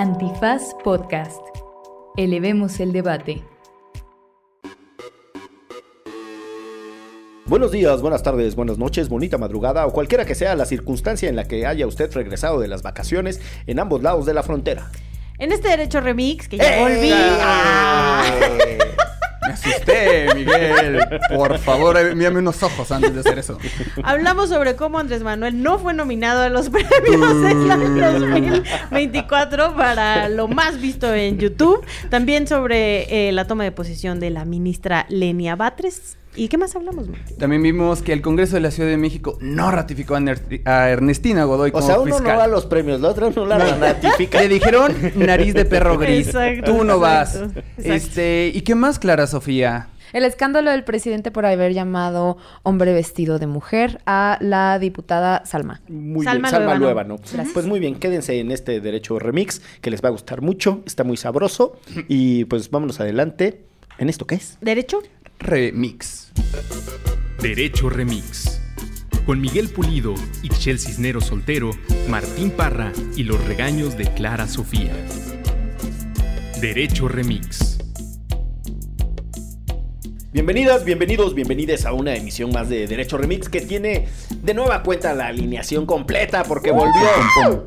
Antifaz Podcast. Elevemos el debate. Buenos días, buenas tardes, buenas noches, bonita madrugada o cualquiera que sea la circunstancia en la que haya usted regresado de las vacaciones en ambos lados de la frontera. En este derecho remix, que ya ¡Eh! volví. ¡Ah! Me asusté, Miguel. Por favor, eh, mírame unos ojos antes de hacer eso. Hablamos sobre cómo Andrés Manuel no fue nominado a los premios del año 2024 para lo más visto en YouTube. También sobre eh, la toma de posición de la ministra Lenia Batres. ¿Y qué más hablamos? man? También vimos que el Congreso de la Ciudad de México no ratificó a, Ner- a Ernestina Godoy O como sea, uno fiscal. no da los premios, la otra no la ratifica. Le dijeron nariz de perro gris. Exacto, Tú no vas. exacto. Este, ¿y qué más, Clara Sofía? El escándalo del presidente por haber llamado hombre vestido de mujer a la diputada Salma. Muy Salma bien, Salma Luevano. Luevano. Pues muy bien, quédense en este derecho remix que les va a gustar mucho, está muy sabroso y pues vámonos adelante. ¿En esto qué es? ¿Derecho? Remix. Derecho Remix. Con Miguel Pulido, Ixchel Cisnero Soltero, Martín Parra y los regaños de Clara Sofía. Derecho Remix. Bienvenidas, bienvenidos, bienvenides a una emisión más de Derecho Remix que tiene de nueva cuenta la alineación completa porque volvió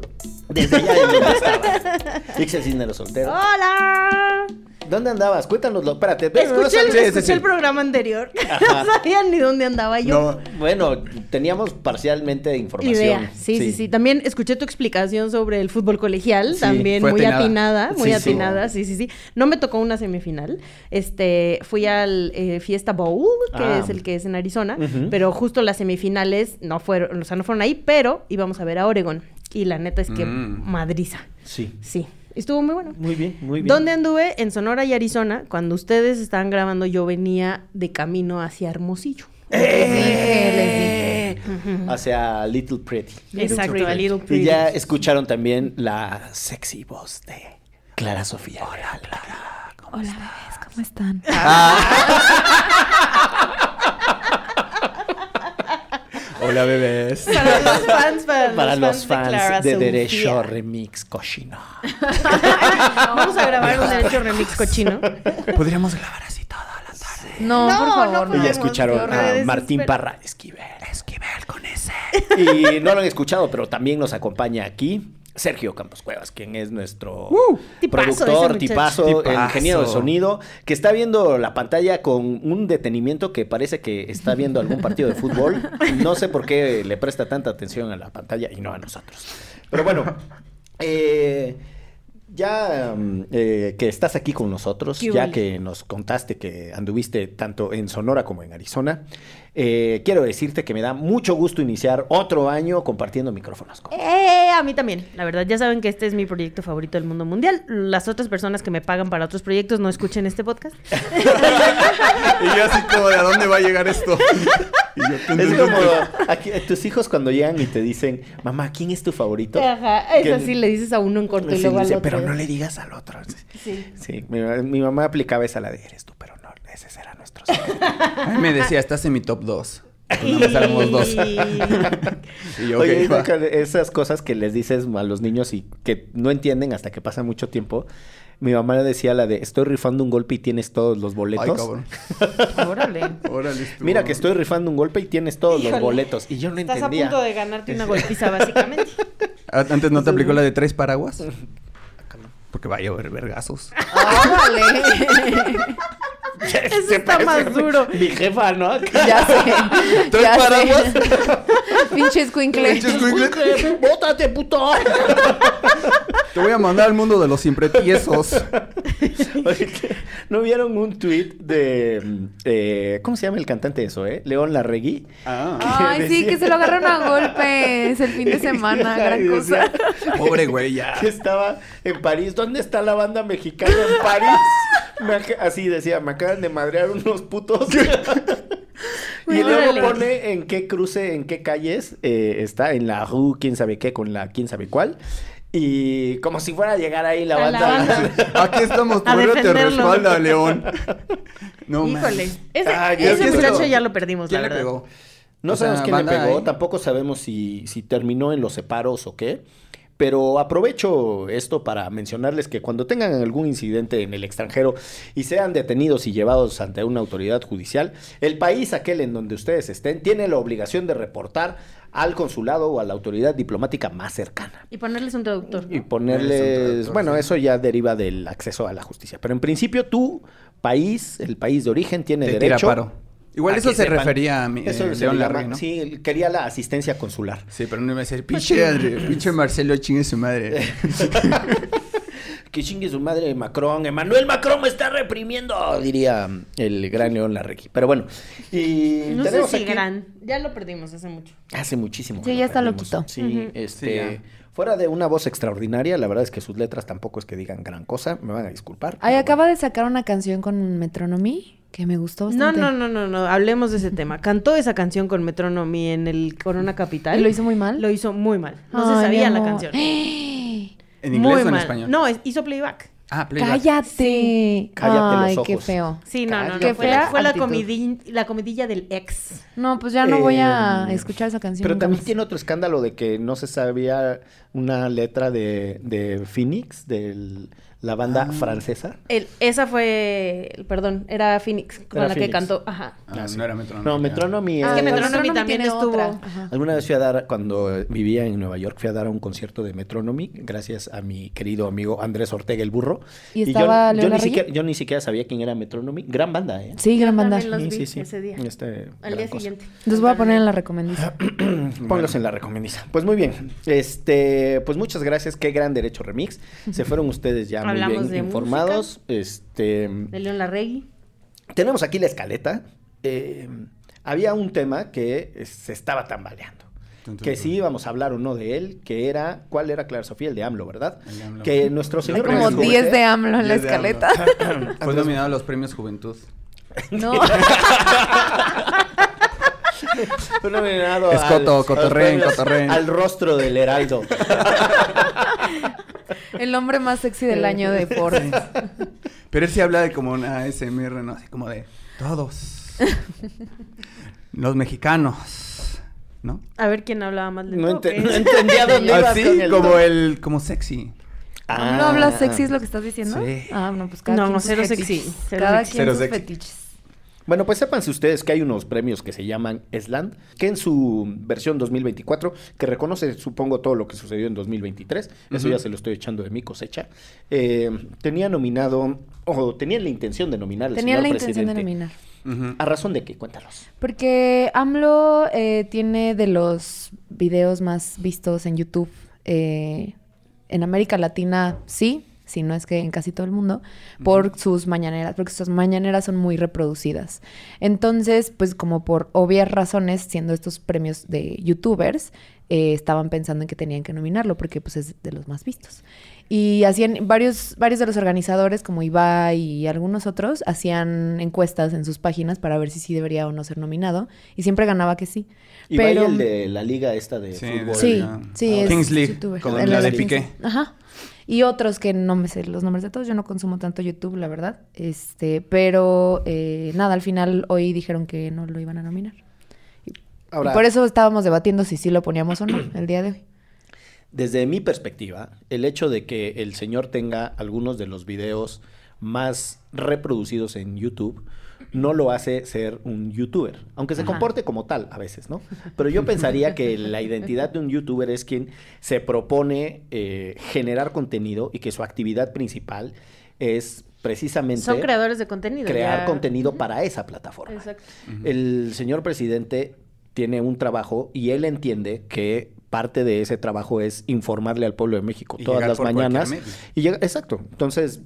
desde allá de donde estaba. Soltero. ¡Hola! ¿Dónde andabas? Cuéntanoslo, espérate. ven, no Escuché, el, escuché el programa anterior. Ajá. no sabían ni dónde andaba yo. No, Bueno, teníamos parcialmente información. Idea. Sí, sí, sí, También escuché tu explicación sobre el fútbol colegial, también muy atinada. atinada, muy atinada, sí. sí, sí, No me tocó una semifinal. Este, fui al eh, Fiesta Bowl, que Ah. es el que es en Arizona, pero justo las semifinales no fueron, o sea, no fueron ahí, pero íbamos a ver a Oregon. Y la neta es que Mm. madriza. Sí. Sí. Estuvo muy bueno. Muy bien, muy bien. ¿Dónde anduve? En Sonora y Arizona. Cuando ustedes estaban grabando, yo venía de camino hacia Hermosillo. ¡Eh! Hacia Little Pretty. Exacto, a Little Y Pretty. ya escucharon también la sexy voz de Clara Sofía. Hola, Clara. ¿cómo Hola, estás? ¿cómo están? Hola, bebés. Para los fans, para, Para los de fans de. Derecho Remix Cochino. Vamos a grabar un Derecho Remix cochino. Podríamos grabar así toda la tarde. No, No, por no favor. Y ya escucharon a Martín. Parra Esquivel. Esquivel con ese. Y no lo han escuchado, pero también nos acompaña aquí Sergio Campos Cuevas, quien es nuestro tipazo ese productor, tipazo, Tipazo. ingeniero de sonido, que está viendo la pantalla con un detenimiento que parece que está viendo algún partido de fútbol. No sé por qué le presta tanta atención a la pantalla y no a nosotros. Pero bueno, eh, ya mm, eh, que estás aquí con nosotros, ¿Qué ya que nos contaste que anduviste tanto en Sonora como en Arizona, eh, quiero decirte que me da mucho gusto iniciar otro año compartiendo micrófonos con Eh, a mí también. La verdad, ya saben que este es mi proyecto favorito del mundo mundial. Las otras personas que me pagan para otros proyectos no escuchen este podcast. Y yo así como, ¿de a dónde va a llegar esto? Y yo, tun, Es tun, como tun, aquí, tus hijos cuando llegan y te dicen, mamá, ¿quién es tu favorito? Ajá, es Que- así, le dices a uno en corto y Sí, luego al dice, otro. pero no le digas al otro. Sí. Sí, mi, mi mamá aplicaba esa la de eres tú, ese será nuestro. secreto". Me decía, estás en mi top 2. No me salemos dos. Y yo, ok, Oye, va. esas cosas que les dices a los niños y que no entienden hasta que pasa mucho tiempo. Mi mamá decía la de estoy rifando un golpe y tienes todos los boletos. Ay, cabrón. Órale. Órale, Mira que estoy rifando un golpe y tienes todos los boletos. Y yo no Estás entendía. a punto de ganarte una golpiza, básicamente. Ah, ¿Antes no te aplicó la de tres paraguas? Porque vaya a haber vergazos. Órale. Eso está más duro. Mi jefa, ¿no? ya sé. ¿Tres ya paraguas? sé. Pinche escuincle. Pinches güey. ¡Bótate, puto! Te voy a mandar al mundo de los siempre tiesos. ¿No vieron un tweet de... eh, ¿Cómo se llama el cantante eso, eh? León Larregui. Ay, sí, que se lo agarraron a golpes el fin de semana. Gran cosa. decía Pobre güey, ya. Que estaba en París. ¿Dónde está la banda mexicana en París? Me así decía, me acaban de madrear unos putos. y luego pone en qué cruce, en qué calles eh, está, en la rue, quién sabe qué, con la quién sabe cuál. Y como si fuera a llegar ahí la banda. Aquí estamos, tu héroe te respalda, León. No, Híjole. Ese, Ah, ese muchacho ya lo perdimos, la ¿Quién le verdad. pegó? No O sea, sabemos quién le pegó, ahí. tampoco sabemos si, si terminó en los separos o qué. Pero aprovecho esto para mencionarles que cuando tengan algún incidente en el extranjero y sean detenidos y llevados ante una autoridad judicial, el país aquel en donde ustedes estén tiene la obligación de reportar al consulado o a la autoridad diplomática más cercana. Y ponerles un traductor. Y ponerles, traductor, bueno, sí. eso ya deriva del acceso a la justicia. Pero en principio tu país, el país de origen, tiene Te tira derecho. Igual a eso se sepan- refería a mi, Eso eh, se León ¿no? Sí, él quería la asistencia consular. Sí, pero no iba a decir, pinche, André- pinche Marcelo chingue su madre. Que chingue su madre Macron. Emanuel Macron me está reprimiendo, diría el gran León Larregui. Pero bueno, y No sé si aquí- gran. Ya lo perdimos hace mucho. Hace muchísimo. Sí, ya está. Sí, Ujú. este. Sí, fuera de una voz extraordinaria, la verdad es que sus letras tampoco es que digan gran cosa. Me van a disculpar. Ay, acaba de sacar una canción con Metronomy que me gustó No, bastante. no, no, no, no. Hablemos de ese tema. Cantó esa canción con Metronomy en el Corona Capital. ¿Y lo hizo muy mal? Lo hizo muy mal. No Ay, se sabía la canción. ¿En inglés muy o en mal. español? No, es- hizo playback. Ah, playback. ¡Cállate! Cállate los Ay, qué ojos. feo. Sí, no, no, no. Fue, Qué la, fue la, actitud. comidi- la comidilla del ex. No, pues ya no voy a Eh, escuchar esa canción. Pero también más. tiene otro escándalo de que no se sabía una letra de, de Phoenix, de la banda Ah. francesa. El- esa fue, perdón, era Phoenix con Era la que cantó. Ajá. Ah, sí. no era Metronomy. No. Metronomy Ah, Es que Metronomy Metronomy también estuvo-. Alguna vez fui a dar, cuando vivía en Nueva York, fui a dar un concierto de Metronomy, gracias a mi querido amigo Andrés Ortega el Burro. ¿Y yo- estaba yo, ni siquiera, yo ni siquiera sabía quién era Metronomy. Gran banda, ¿eh? Sí, gran banda. los Sí, vi sí, sí. ese día. Este, Al día cosa. siguiente. Los voy a poner en la recomendación. Ponlos en la recomendiza. Pues muy bien. Este, pues muchas gracias. Qué gran derecho remix. Se fueron ustedes ya Hablamos bien de informados. Este, De León Larregui. tenemos aquí la escaleta. Eh, había un tema que se estaba tambaleando. Que tun. sí íbamos a hablar o no de él, que era, ¿cuál era Clara Sofía? El de AMLO, ¿verdad? El de AMLO. Que nuestro Hay señor como presidente- 10 de AMLO en la 10 de AMLO. escaleta. Fue nominado a los premios Juventud. No. Fue nominado Es al- coto, a los cotorreen, premios cotorreen. Al rostro del heraldo. El hombre más sexy del año de Forbes. Pero él sí habla de como una ASMR, ¿no? Así como de todos. los mexicanos. ¿no? A ver quién hablaba más lento. No, entendía dónde ibas Así con el como el, como sexy. Ah. ¿No hablas sexy es lo que estás diciendo? Sí. Ah, no, pues cada No, quien no, cero sexy, cero Cada sexy. quien Cero sus sexy. fetiches. Bueno, pues sépanse ustedes que hay unos premios que se llaman Sland, que en su versión 2024, que reconoce, supongo, todo lo que sucedió en 2023, eso Ujú. ya se lo estoy echando de mi cosecha, eh, tenía nominado, o tenían la intención de nominar al Tenían señor la intención de presidente. nominar. ¿A razón de qué? Cuéntanos. Porque AMLO eh, tiene de los videos más vistos en YouTube. eh, en América Latina, sí, si no es que en casi todo el mundo, por sus mañaneras, porque sus mañaneras son muy reproducidas. Entonces, pues como por obvias razones, siendo estos premios de youtubers, eh, estaban pensando en que tenían que nominarlo, porque pues es de los más vistos. Y hacían varios, varios de los organizadores, como Ibai y algunos otros, hacían encuestas en sus páginas para ver si sí debería o no ser nominado. Y siempre ganaba que sí. Y Pero- el de la liga esta de Sí, fútbol. de- Sí, Ah, sí, ah, es Kings League, youtuber. como El la de Piqué. Ajá. Y otros que no me sé los nombres de todos, yo no consumo tanto YouTube, la verdad. Este, pero eh, nada, al final hoy dijeron que no lo iban a nominar. Ahora, y por eso estábamos debatiendo si sí lo poníamos o no el día de hoy. Desde mi perspectiva, el hecho de que el señor tenga algunos de los videos más reproducidos en YouTube no lo hace ser un youtuber, aunque se Ajá. comporte como tal a veces, ¿no? Pero yo pensaría que la identidad de un youtuber es quien se propone eh, generar contenido y que su actividad principal es precisamente Son creadores de contenido. crear ya. contenido para esa plataforma. Exacto. El señor presidente tiene un trabajo y él entiende que parte de ese trabajo es informarle al pueblo de México Y todas las mañanas. Y llega, exacto. Entonces,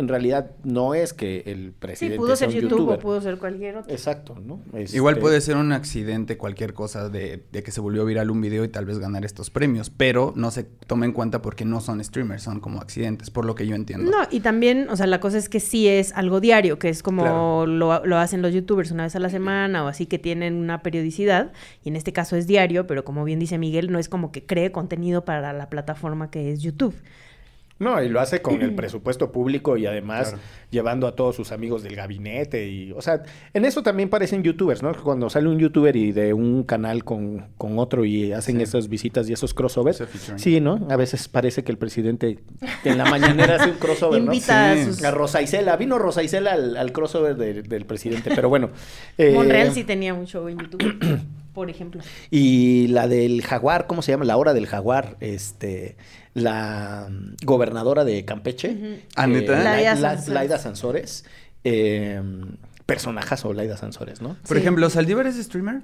en realidad no es que el Sí, presidente pudo sea ser un YouTube youtuber. o pudo ser cualquier otro. Exacto, ¿no? Igual Este, puede ser un accidente, cualquier cosa de, de que se volvió viral un video y tal vez ganar estos premios, pero no se toma en cuenta porque no son streamers, son como accidentes, por lo que yo entiendo. No, y también, o sea, la cosa es que sí es algo diario, que es como Claro. lo, lo hacen los youtubers una vez a la semana o así que tienen una periodicidad, y en este caso es diario, pero como bien dice Miguel, no es como que cree contenido para la plataforma que es YouTube. No, y lo hace con el presupuesto público y además Claro. llevando a todos sus amigos del gabinete y, o sea, en eso también parecen youtubers, ¿no? Cuando sale un youtuber y de un canal con, con otro y hacen Sí. esas visitas y esos crossovers. Sí, ¿no? A veces parece que el presidente en la mañanera hace un crossover, ¿no? Invita Sí. a sus... A Rosa Isela, vino Rosa Isela al, al crossover de- del presidente, pero bueno. eh, Monreal sí tenía un show en YouTube, por ejemplo. Y la del jaguar, ¿cómo se llama? La hora del jaguar, este, la gobernadora de Campeche. Ujú. Ah, Laida La- Sansores. Laida Sansores. Eh, personajazo Laida Sansores, ¿no? Por Sí. ejemplo, ¿Saldívar es streamer?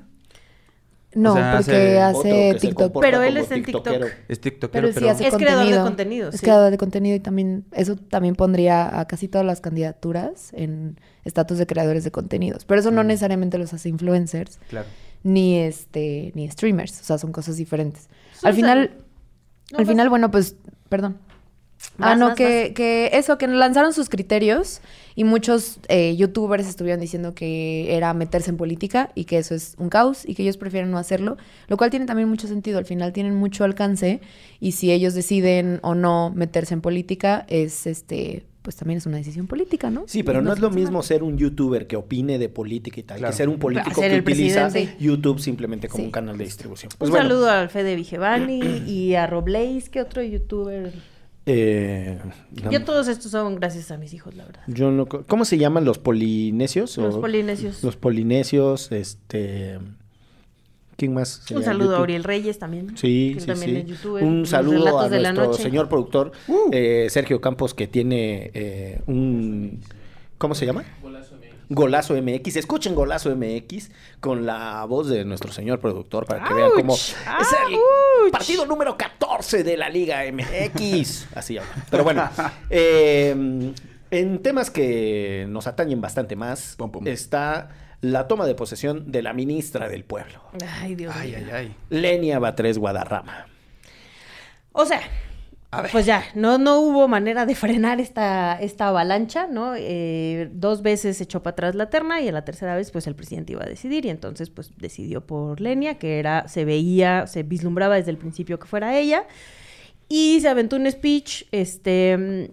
No, O sea, porque hace- TikTok. Pero él es en TikTok. Es TikTokero, Pero pero... sí hace Es contenido. creador de contenido, Es sí. creador de contenido y también eso también pondría a casi todas las candidaturas en estatus de creadores de contenidos. Pero eso no necesariamente los hace influencers Claro. ni este ni streamers, o sea, son cosas diferentes. Al final No, al final bueno, pues perdón. ah, no, que, que eso, que lanzaron sus criterios y muchos eh, youtubers estuvieron diciendo que era meterse en política y que eso es un caos y que ellos prefieren no hacerlo, lo cual tiene también mucho sentido. Al final tienen mucho alcance y si ellos deciden o no meterse en política, es este, pues también es una decisión política, ¿no? Sí, pero no, es lo mismo ser un youtuber que opine de política y tal, Claro. que ser un político ser que utiliza presidente. YouTube simplemente como Sí. un canal de distribución. Un Pues bueno, saludo al Fede Vigevani y a Robleis, que otro youtuber. eh, no- Yo todos estos son gracias a mis hijos, la verdad. yo no co- ¿Cómo se llaman los polinesios? Los O- polinesios. Los polinesios, este... ¿Quién más? Un saludo a YouTube? Uriel Reyes también. Sí, que sí, también. Un saludo a nuestro señor productor, Uh. eh, Sergio Campos, que tiene eh, un... ¿Cómo se llama? Golazo MX. Escuchen Golazo MX con la voz de nuestro señor productor para que vean cómo ¡Auch! es el partido número 14 de la Liga MX. Así habla. Pero bueno, eh, en temas que nos atañen bastante más, Pum, pum. está la toma de posesión de la ministra del pueblo, Ay, Dios Ay, mío. ay, ay. Lenia Batres Guadarrama. O sea, A ver. pues ya, no, no hubo manera de frenar esta, esta avalancha, ¿no? Eh, dos veces echó para atrás la terna y a la tercera vez, pues el presidente iba a decidir y entonces, pues decidió por Lenia, que era, se veía, se vislumbraba desde el principio que fuera ella. Y se aventó un speech, este,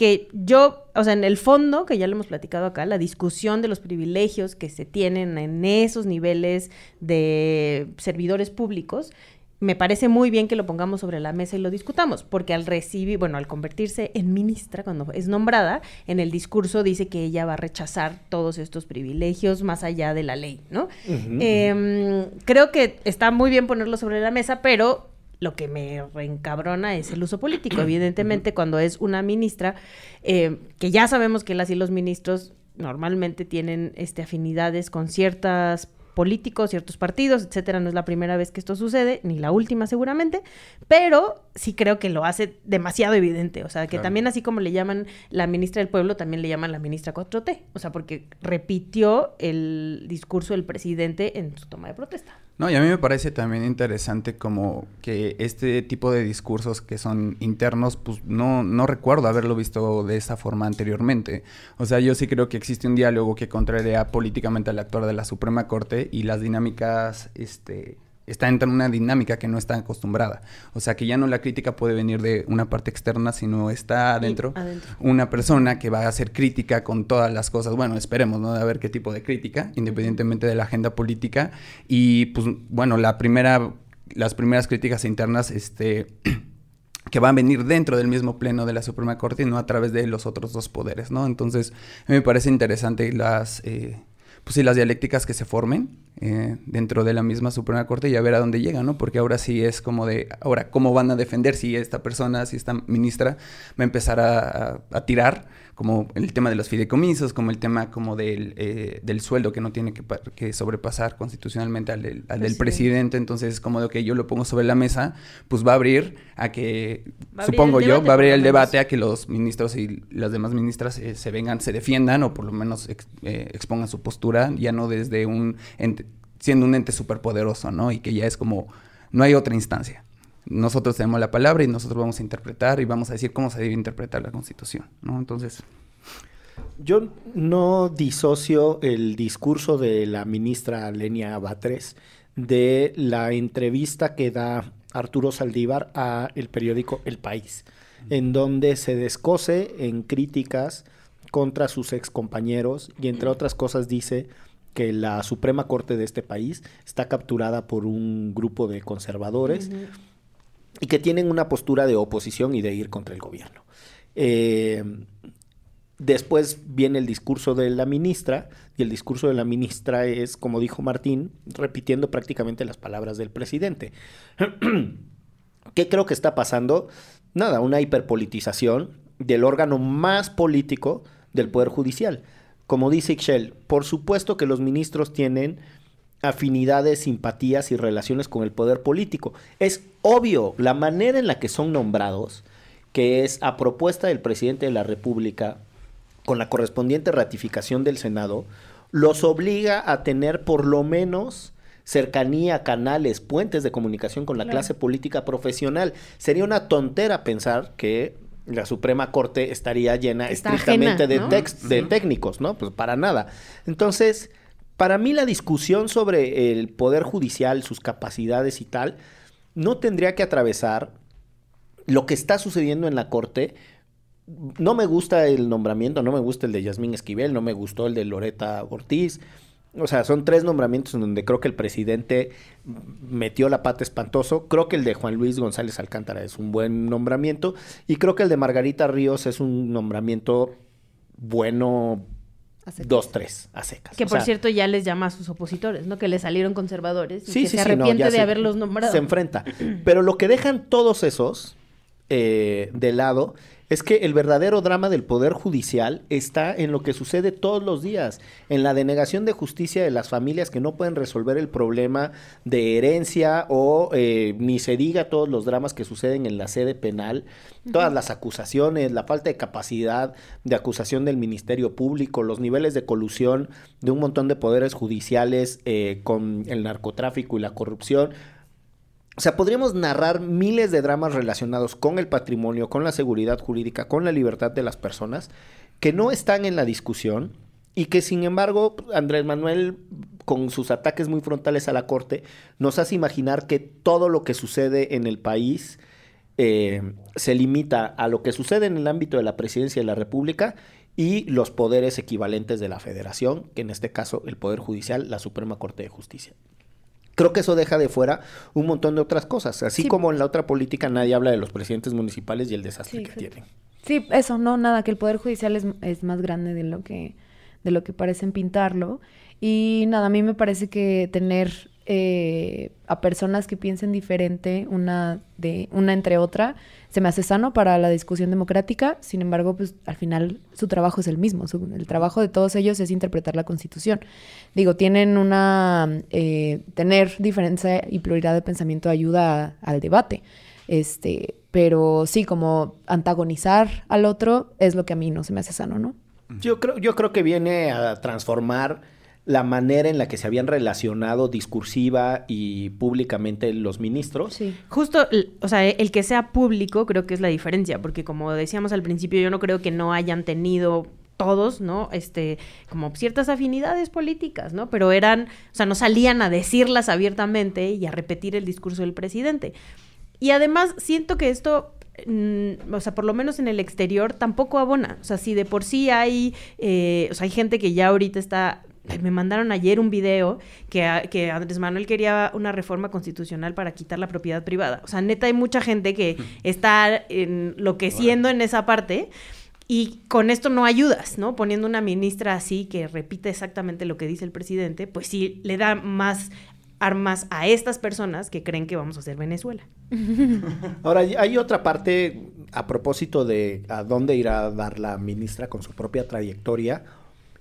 que yo, o sea, en el fondo, que ya lo hemos platicado acá, la discusión de los privilegios que se tienen en esos niveles de servidores públicos, me parece muy bien que lo pongamos sobre la mesa y lo discutamos, porque al recibir, bueno, al convertirse en ministra, cuando es nombrada, en el discurso dice que ella va a rechazar todos estos privilegios más allá de la ley, ¿no? Em, creo que está muy bien ponerlo sobre la mesa, pero lo que me reencabrona es el uso político. Evidentemente, cuando es una ministra, eh, que ya sabemos que las y los ministros normalmente tienen este, afinidades con ciertas políticos, ciertos partidos, etcétera. No es la primera vez que esto sucede, ni la última seguramente, pero sí creo que lo hace demasiado evidente. O sea, que Claro. también así como le llaman la ministra del pueblo, también le llaman la ministra 4T. O sea, porque repitió el discurso del presidente en su toma de protesta. No, y a mí me parece también interesante como que este tipo de discursos que son internos, pues no, no recuerdo haberlo visto de esa forma anteriormente. O sea, yo sí creo que existe un diálogo que contraria políticamente al actuar de la Suprema Corte y las dinámicas, este, está en una dinámica que no está acostumbrada. O sea, que ya no la crítica puede venir de una parte externa, sino está adentro adentro. una persona que va a hacer crítica con todas las cosas. Bueno, esperemos, ¿no? A ver qué tipo de crítica, independientemente de la agenda política. Y pues, bueno, la primera, las primeras críticas internas, este que van a venir dentro del mismo pleno de la Suprema Corte y no a través de los otros dos poderes, ¿no? Entonces, a mí me parece interesante las, eh, pues sí, las dialécticas que se formen eh, dentro de la misma Suprema Corte y a ver a dónde llegan, ¿no? Porque ahora sí es como de, ahora, ¿cómo van a defender si esta persona, si esta ministra va a empezar a, a- a tirar, como el tema de los fideicomisos, como el tema como del, eh, del sueldo que no tiene que, que sobrepasar constitucionalmente al del, al del Presidente. entonces es como de que yo lo pongo sobre la mesa, pues va a abrir a que, a supongo yo, debate, va a abrir el debate a que los ministros y las demás ministras eh, se vengan, se defiendan o por lo menos ex- eh, expongan su postura, ya no desde un ente, siendo un ente superpoderoso, ¿no? Y que ya es como, no hay otra instancia. Nosotros tenemos la palabra y nosotros vamos a interpretar y vamos a decir cómo se debe interpretar la Constitución, ¿no? Entonces, Yo no disocio el discurso de la ministra Lenia Batres de la entrevista que da Arturo Saldívar a el periódico El País. en donde se descose en críticas contra sus ex compañeros y entre otras cosas dice que la Suprema Corte de este país está capturada por un grupo de conservadores y que tienen una postura de oposición y de ir contra el gobierno. Eh, después viene el discurso de la ministra y el discurso de la ministra es, como dijo Martín, repitiendo prácticamente las palabras del presidente. ¿Qué creo que está pasando? Nada, una hiperpolitización del órgano más político del Poder Judicial. Como dice Ixchel, por supuesto que los ministros tienen afinidades, simpatías y relaciones con el poder político. Es obvio la manera en la que son nombrados, que es a propuesta del presidente de la República, con la correspondiente ratificación del Senado, los obliga a tener por lo menos cercanía, canales, puentes de comunicación con la clase política profesional. Sería una tontera pensar que la Suprema Corte estaría llena estrictamente de, de técnicos, ¿no? Pues para nada. Entonces, para mí la discusión sobre el Poder Judicial, sus capacidades y tal, no tendría que atravesar lo que está sucediendo en la Corte. No me gusta el nombramiento, no me gusta el de Yasmín Esquivel, no me gustó el de Loreta Ortiz. O sea, son tres nombramientos en donde creo que el presidente metió la pata espantoso. Creo que el de Juan Luis González Alcántara es un buen nombramiento. Y creo que el de Margarita Ríos es un nombramiento bueno, dos, tres, a secas. Que por cierto ya les llama a sus opositores, ¿no? Que le salieron conservadores. Y sí, que sí, se arrepiente de haberlos nombrado. Se enfrenta. Pero lo que dejan todos esos eh, de lado es que el verdadero drama del Poder Judicial está en lo que sucede todos los días, en la denegación de justicia de las familias que no pueden resolver el problema de herencia o eh, ni se diga todos los dramas que suceden en la sede penal, todas las acusaciones, la falta de capacidad de acusación del Ministerio Público, los niveles de colusión de un montón de poderes judiciales eh, con el narcotráfico y la corrupción o sea, podríamos narrar miles de dramas relacionados con el patrimonio, con la seguridad jurídica, con la libertad de las personas, que no están en la discusión y que sin embargo Andrés Manuel, con sus ataques muy frontales a la Corte, nos hace imaginar que todo lo que sucede en el país eh, se limita a lo que sucede en el ámbito de la presidencia de la República y los poderes equivalentes de la Federación, que en este caso el Poder Judicial, la Suprema Corte de Justicia. Creo que eso deja de fuera un montón de otras cosas. Así como en la otra política nadie habla de los presidentes municipales y el desastre que tienen. Sí, eso, no, nada, que el Poder Judicial es, es, más grande de lo que, de lo que parecen pintarlo. Y nada, a mí me parece que tener eh, a personas que piensen diferente una, de, una entre otra se me hace sano para la discusión democrática. Sin embargo, pues al final su trabajo es el mismo. el trabajo de todos ellos es interpretar la Constitución. Digo, tienen una... Eh, tener diferencia y pluralidad de pensamiento ayuda al debate. Este, pero sí, como antagonizar al otro es lo que a mí no se me hace sano, ¿no? Yo creo, yo creo que viene a transformar la manera en la que se habían relacionado discursiva y públicamente los ministros. Sí. Justo, o sea, el que sea público creo que es la diferencia, porque como decíamos al principio, yo no creo que no hayan tenido todos, ¿no? Este, como ciertas afinidades políticas, ¿no? Pero eran, o sea, no salían a decirlas abiertamente y a repetir el discurso del presidente. Y además siento que esto mm, o sea, por lo menos en el exterior, tampoco abona. O sea, si de por sí hay, eh, o sea, hay gente que ya ahorita está me mandaron ayer un video que, que, Andrés Manuel quería una reforma constitucional para quitar la propiedad privada. O sea, neta, hay mucha gente que está enloqueciendo en esa parte. Y con esto no ayudas, ¿no? Poniendo una ministra así que repite exactamente lo que dice el presidente, pues sí le da más armas a estas personas que creen que vamos a hacer Venezuela. Ahora, hay otra parte a propósito de a dónde irá a dar la ministra con su propia trayectoria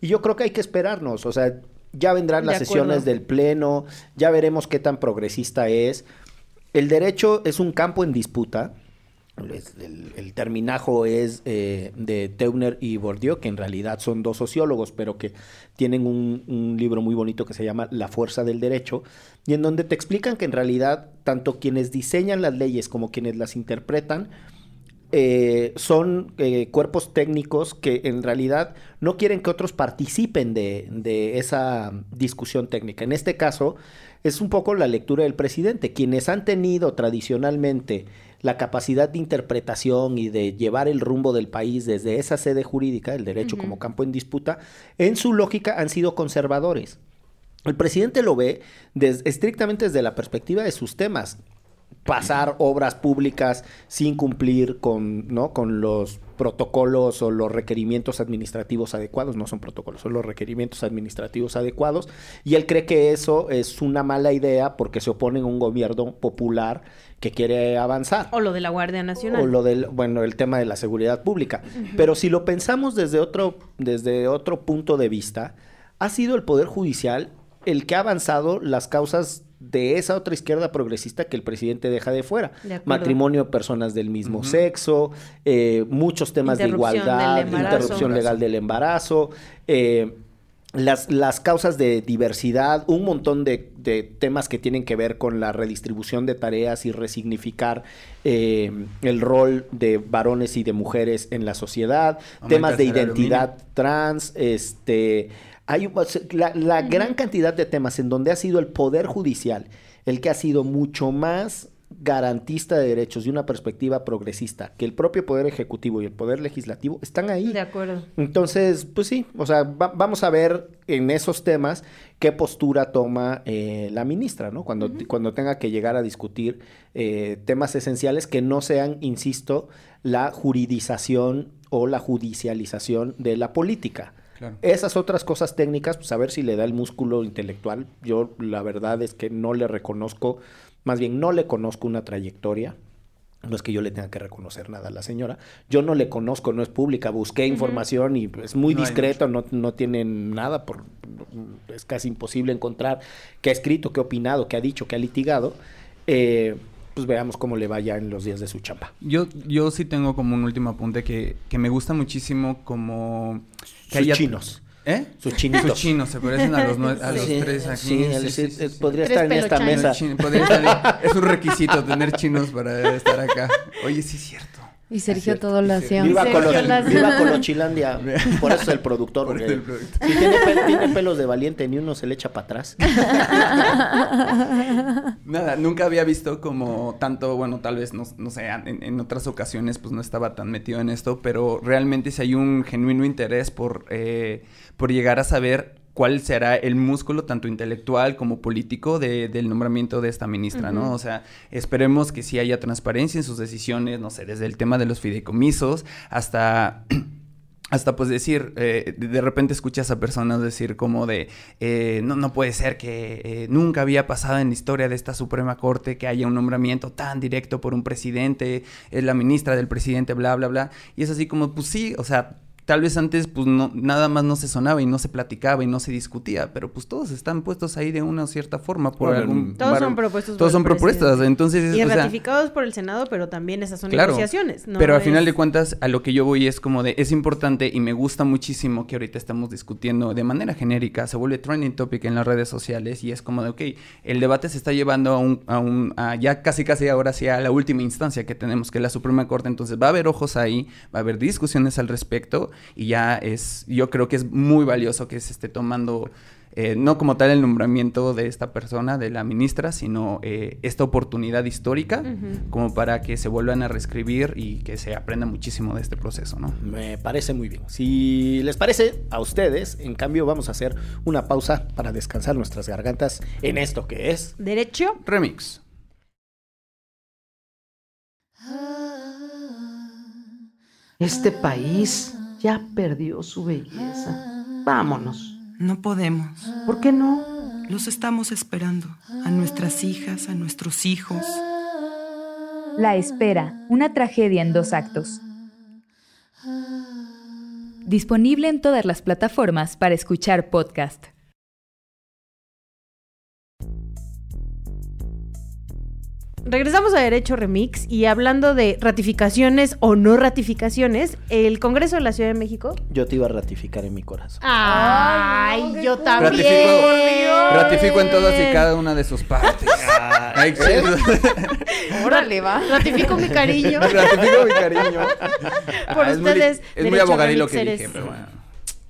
y yo creo que hay que esperarnos, o sea, ya vendrán las sesiones del Pleno, ya veremos qué tan progresista es. El derecho es un campo en disputa. El, terminajo es eh, de Teuner y Bourdieu, que en realidad son dos sociólogos, pero que tienen un, un, libro muy bonito que se llama La fuerza del derecho, y en donde te explican que en realidad tanto quienes diseñan las leyes como quienes las interpretan eh, son eh, cuerpos técnicos que en realidad no quieren que otros participen de, esa discusión técnica. En este caso, es un poco la lectura del presidente. Quienes han tenido tradicionalmente la capacidad de interpretación y de llevar el rumbo del país desde esa sede jurídica, el derecho como campo en disputa, en su lógica han sido conservadores. El presidente lo ve des- estrictamente desde la perspectiva de sus temas. Pasar obras públicas sin cumplir con, ¿no? con los protocolos o los requerimientos administrativos adecuados. No son protocolos, son los requerimientos administrativos adecuados. Y él cree que eso es una mala idea porque se opone a un gobierno popular que quiere avanzar. O lo de la Guardia Nacional. O lo del, bueno, el tema de la seguridad pública. Pero si lo pensamos desde otro, desde otro punto de vista, ha sido el Poder Judicial el que ha avanzado las causas de esa otra izquierda progresista que el presidente deja de fuera. De. Matrimonio de personas del mismo sexo, eh, muchos temas de igualdad, interrupción legal del embarazo, eh, las, las causas de diversidad, un montón de, de temas que tienen que ver con la redistribución de tareas y resignificar eh, el rol de varones y de mujeres en la sociedad, temas de identidad trans, este, hay un- la, la gran cantidad de temas en donde ha sido el poder judicial el que ha sido mucho más garantista de derechos y una perspectiva progresista que el propio poder ejecutivo y el poder legislativo están ahí. De acuerdo. Entonces, pues sí, o sea, va- vamos a ver en esos temas qué postura toma eh, la ministra, ¿no? Cuando, cuando tenga que llegar a discutir eh, temas esenciales que no sean, insisto, la juridización o la judicialización de la política. Claro. Esas otras cosas técnicas, pues a ver si le da el músculo intelectual. Yo la verdad es que no le reconozco, más bien no le conozco una trayectoria. No es que yo le tenga que reconocer nada a la señora. Yo no le conozco, no es pública. Busqué información y es muy No hay discreto, no, no tiene nada. Por, es casi imposible encontrar qué ha escrito, qué ha opinado, qué ha dicho, qué ha litigado. Eh, pues veamos cómo le vaya en los días de su chamba. Yo, yo sí tengo como un último apunte que, que me gusta muchísimo como... Que Sus chinos. ¿Eh? Sus chinitos. Sus chinos, se parecen a los, a los Sí, tres aquí. sí, el- sí, eh, podría estar en esta mesa. Podría estar- es un requisito tener chinos para estar acá. Oye, sí es cierto. Y Sergio todo lo hacía. Viva, viva Colochilandia. Por eso es el productor. Por el productor. Si tiene, pe- tiene pelos de valiente, ni uno se le echa para atrás. Nada, nunca había visto como tanto, bueno, tal vez, no, no sé, en, en otras ocasiones pues no estaba tan metido en esto, pero realmente sí hay un genuino interés por, eh, por llegar a saber cuál será el músculo tanto intelectual como político de- del nombramiento de esta ministra, ¿no? O sea, esperemos que sí haya transparencia en sus decisiones, no sé, desde el tema de los fideicomisos hasta... Hasta pues decir, eh, de de repente escuchas a personas decir como de, eh, no, no puede ser que eh, nunca había pasado en la historia de esta Suprema Corte que haya un nombramiento tan directo por un presidente, es la ministra del presidente, bla, bla, bla. Y es así como, pues sí, o sea, tal vez antes pues no, nada más no se sonaba y no se platicaba y no se discutía, pero pues todos están puestos ahí de una cierta forma por Bueno, algún... Todos son propuestos Todos son propuestas, entonces... Y o sea, ratificados por el Senado, pero también esas son Claro, negociaciones. ¿no? pero al final de cuentas a lo que yo voy es como de es importante y me gusta muchísimo que ahorita estamos discutiendo de manera genérica, se vuelve trending topic en las redes sociales y es como de ok, el debate se está llevando a un, a un a ya casi casi ahora sí a la última instancia que tenemos que es la Suprema Corte, entonces va a haber ojos ahí, va a haber discusiones al respecto y ya es, yo creo que es muy valioso que se esté tomando eh, no como tal el nombramiento de esta persona, de la ministra, sino eh, esta oportunidad histórica como para que se vuelvan a reescribir y que se aprenda muchísimo de este proceso, ¿no? Me parece muy bien. Si les parece a ustedes, en cambio, vamos a hacer una pausa para descansar nuestras gargantas en esto que es. Derecho. Remix. Este país ya perdió su belleza. Vámonos. No podemos. ¿Por qué no? Los estamos esperando. A nuestras hijas, a nuestros hijos. La espera, una tragedia en dos actos. Disponible en todas las plataformas para escuchar podcast. Regresamos a Derecho Remix y hablando de ratificaciones o no ratificaciones, el Congreso de la Ciudad de México. Yo te iba a ratificar en mi corazón. Ay, yo también. Ratifico, ratifico en todas y cada una de sus partes. Ay, Órale, va. Ratifico mi cariño. Ratifico mi cariño. Por Ah, es muy- ustedes, Es muy, lo que dije, pero bueno.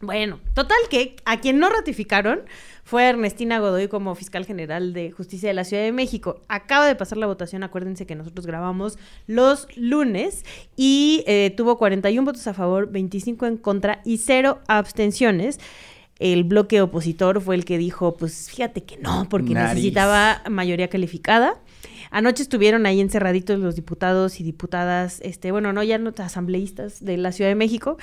Bueno, total que a quien no ratificaron fue Ernestina Godoy como fiscal general de justicia de la Ciudad de México. Acaba de pasar la votación, acuérdense que nosotros grabamos los lunes y eh, tuvo 41 votos a favor, 25 en contra y cero abstenciones. El bloque opositor fue el que dijo, pues fíjate que no, porque Nariz. necesitaba mayoría calificada. Anoche estuvieron ahí encerraditos los diputados y diputadas, este, bueno, no, ya no asambleístas de la Ciudad de México,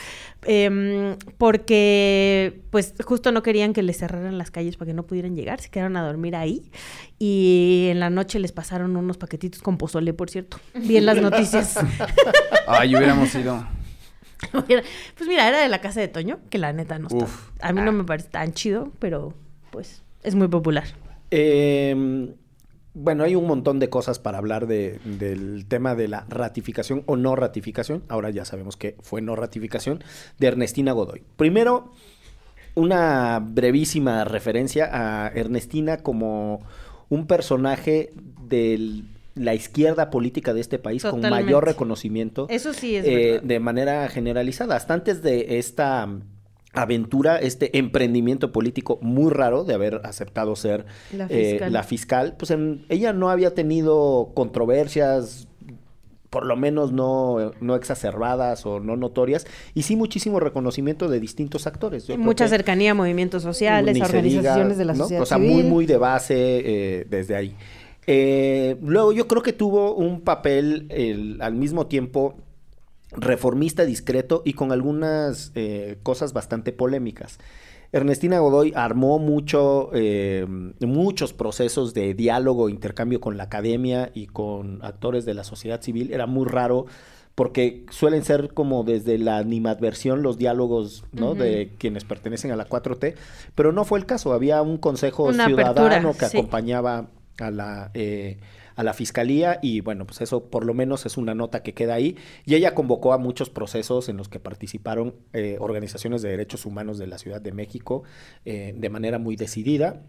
em, porque pues justo no querían que les cerraran las calles para que no pudieran llegar, se quedaron a dormir ahí y en la noche les pasaron unos paquetitos con pozole, por cierto. Vi en las noticias. Ay, hubiéramos ido. pues mira, era de la casa de Toño, que la neta no está. A mí no me parece tan chido, pero pues es muy popular. Eh, bueno, hay un montón de cosas para hablar de- del tema de la ratificación o no ratificación. Ahora ya sabemos que fue no ratificación de Ernestina Godoy. Primero, una brevísima referencia a Ernestina como un personaje de la izquierda política de este país con mayor reconocimiento Eso sí es eh, verdad. de manera generalizada. Hasta antes de esta aventura, este emprendimiento político muy raro de haber aceptado ser La eh, fiscal. la fiscal, pues en- ella no había tenido controversias, por lo menos no, no exacerbadas o no notorias, y sí muchísimo reconocimiento de distintos actores. Yo Mucha cercanía a movimientos sociales, a organizaciones diga, de la ¿no? sociedad O sea, civil. muy, muy de base eh, desde ahí. Eh, luego yo creo que tuvo un papel el- al mismo tiempo reformista discreto y con algunas eh, cosas bastante polémicas. Ernestina Godoy armó mucho, eh, muchos procesos de diálogo, intercambio con la academia y con actores de la sociedad civil. Era muy raro porque suelen ser como desde la animadversión los diálogos ¿no? De quienes pertenecen a la 4T, pero no fue el caso. Había un consejo Una ciudadano apertura, que sí. acompañaba a la, eh, a la fiscalía y bueno, pues eso por lo menos es una nota que queda ahí. Y ella convocó a muchos procesos en los que participaron eh, organizaciones de derechos humanos de la Ciudad de México eh, de manera muy decidida.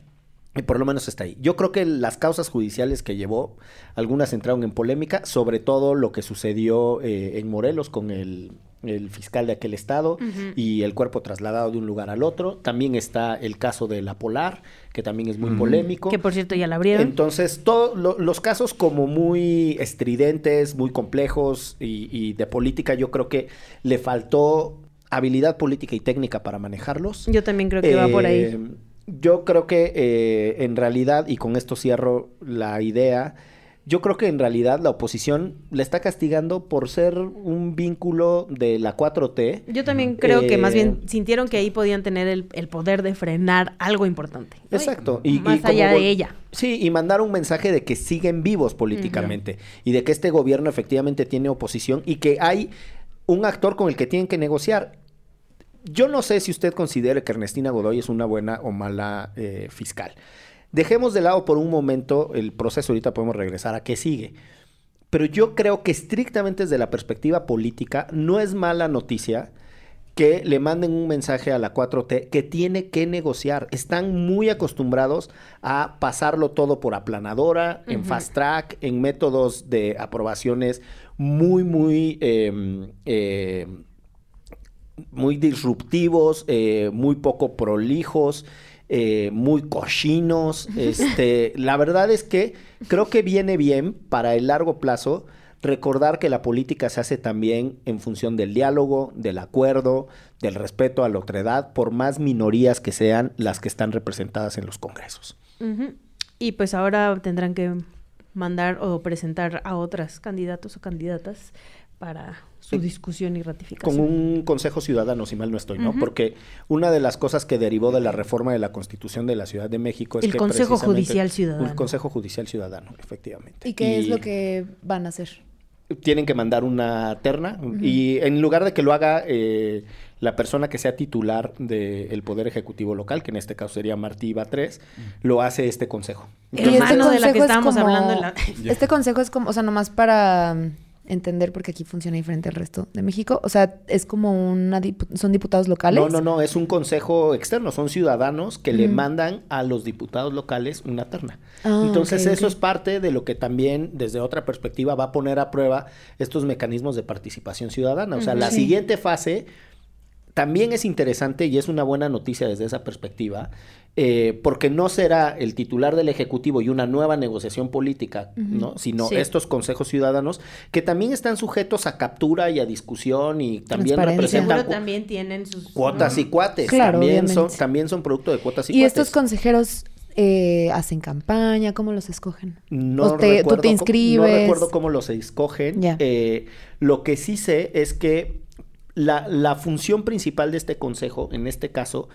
Y por lo menos está ahí. Yo creo que las causas judiciales que llevó, algunas entraron en polémica, sobre todo lo que sucedió eh, en Morelos con el, el fiscal de aquel estado y el cuerpo trasladado de un lugar al otro. También está el caso de la Polar, que también es muy polémico. Que por cierto ya la abrieron. Entonces, todos los casos como muy estridentes, muy complejos y, y de política, yo creo que le faltó habilidad política y técnica para manejarlos. Yo también creo que va por ahí. Eh, Yo creo que eh, en realidad, y con esto cierro la idea, yo creo que en realidad la oposición le está castigando por ser un vínculo de la 4T. Yo también creo que más Eh, bien sintieron que ahí podían tener el, el poder de frenar algo importante. ¿no? Exacto. Y, más y allá de ella. Sí, y mandar un mensaje de que siguen vivos políticamente y de que este gobierno efectivamente tiene oposición y que hay un actor con el que tienen que negociar. Yo no sé si usted considere que Ernestina Godoy es una buena o mala eh, fiscal. Dejemos de lado por un momento el proceso, ahorita podemos regresar a qué sigue. Pero yo creo que estrictamente desde la perspectiva política no es mala noticia que le manden un mensaje a la 4T que tiene que negociar. Están muy acostumbrados a pasarlo todo por aplanadora, en fast track, en métodos de aprobaciones muy, muy, eh, eh, muy disruptivos, eh, muy poco prolijos, eh, muy cochinos. Este, la verdad es que creo que viene bien para el largo plazo recordar que la política se hace también en función del diálogo, del acuerdo, del respeto a la otredad, por más minorías que sean las que están representadas en los congresos. Y pues ahora tendrán que mandar o presentar a otras candidatos o candidatas para su discusión y ratificación. Con un consejo ciudadano, si mal no estoy, ¿no? Porque una de las cosas que derivó de la reforma de la Constitución de la Ciudad de México es El que Consejo precisamente- Judicial Ciudadano. Un Consejo Judicial Ciudadano, efectivamente. ¿Y qué es lo que van a hacer? tienen que mandar una terna y en lugar de que lo haga eh, la persona que sea titular del Poder Ejecutivo Local, que en este caso sería Martí Batres, lo hace este consejo. El hermano de la que consejo es estábamos como- hablando en la- Este consejo es como, o sea, nomás para entender, porque aquí funciona diferente al resto de México. O sea, es como una, dipu- son diputados locales. No, no, no, es un consejo externo, son ciudadanos que le mandan a los diputados locales una terna. Ah, Entonces eso es parte de lo que también desde otra perspectiva va a poner a prueba estos mecanismos de participación ciudadana. O sea, la Sí. siguiente fase también es interesante y es una buena noticia desde esa perspectiva, eh, porque no será el titular del Ejecutivo y una nueva negociación política, ¿no? sino Sí. estos consejos ciudadanos que también están sujetos a captura y a discusión y también representan Seguro también tienen sus... cuotas y cuates. Claro, también, son, obviamente. también son producto de cuotas y, Y estos cuates. consejeros eh, hacen campaña, ¿cómo los escogen? No te- tú recuerdo cómo- inscribes. no recuerdo cómo los escogen. Eh, lo que sí sé es que la, la función principal de este consejo, en este caso,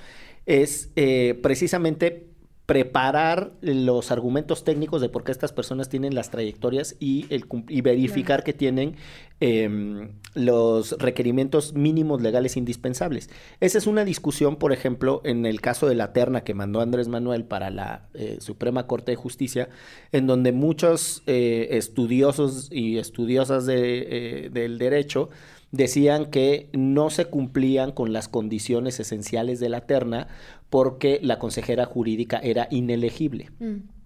es eh, precisamente preparar los argumentos técnicos de por qué estas personas tienen las trayectorias y, el, y verificar que tienen em, los requerimientos mínimos legales indispensables. Esa es una discusión, por ejemplo, en el caso de la terna que mandó Andrés Manuel para la eh, Suprema Corte de Justicia, en donde muchos eh, estudiosos y estudiosas de, del derecho decían que no se cumplían con las condiciones esenciales de la terna porque la consejera jurídica era inelegible.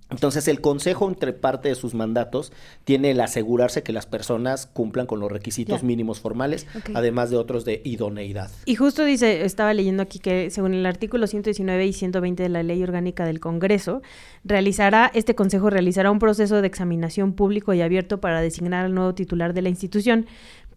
Entonces el consejo entre parte de sus mandatos tiene el asegurarse que las personas cumplan con los requisitos mínimos formales, además de otros de idoneidad. Y justo dice, estaba leyendo aquí que según el artículo 119 y 120 de la Ley Orgánica del Congreso, realizará, este consejo realizará un proceso de examinación público y abierto para designar al nuevo titular de la institución,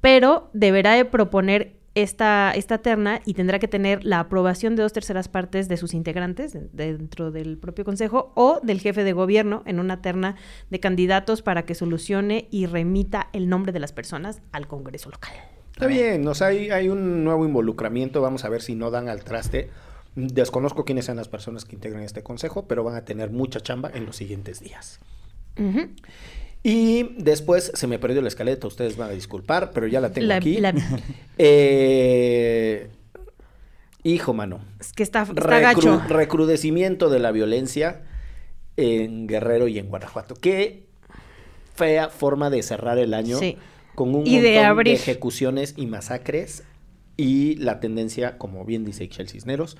pero deberá de proponer esta, esta terna y tendrá que tener la aprobación de dos terceras partes de sus integrantes de- dentro del propio consejo o del jefe de gobierno en una terna de candidatos para que solucione y remita el nombre de las personas al Congreso local. Está bien, o sea, hay, hay un nuevo involucramiento, vamos a ver si no dan al traste. Desconozco quiénes sean las personas que integran este consejo, pero van a tener mucha chamba en los siguientes días. Ujú. Y después se me perdió la escaleta, ustedes van a disculpar, pero ya la tengo La- aquí. la- Eh, hijo, mano. Es que está, está Recru- gacho. recrudecimiento de la violencia en Guerrero y en Guanajuato. Qué fea forma de cerrar el año Sí. con un Y montón de, abrir. ejecuciones y masacres y la tendencia, como bien dice Ixchel Cisneros,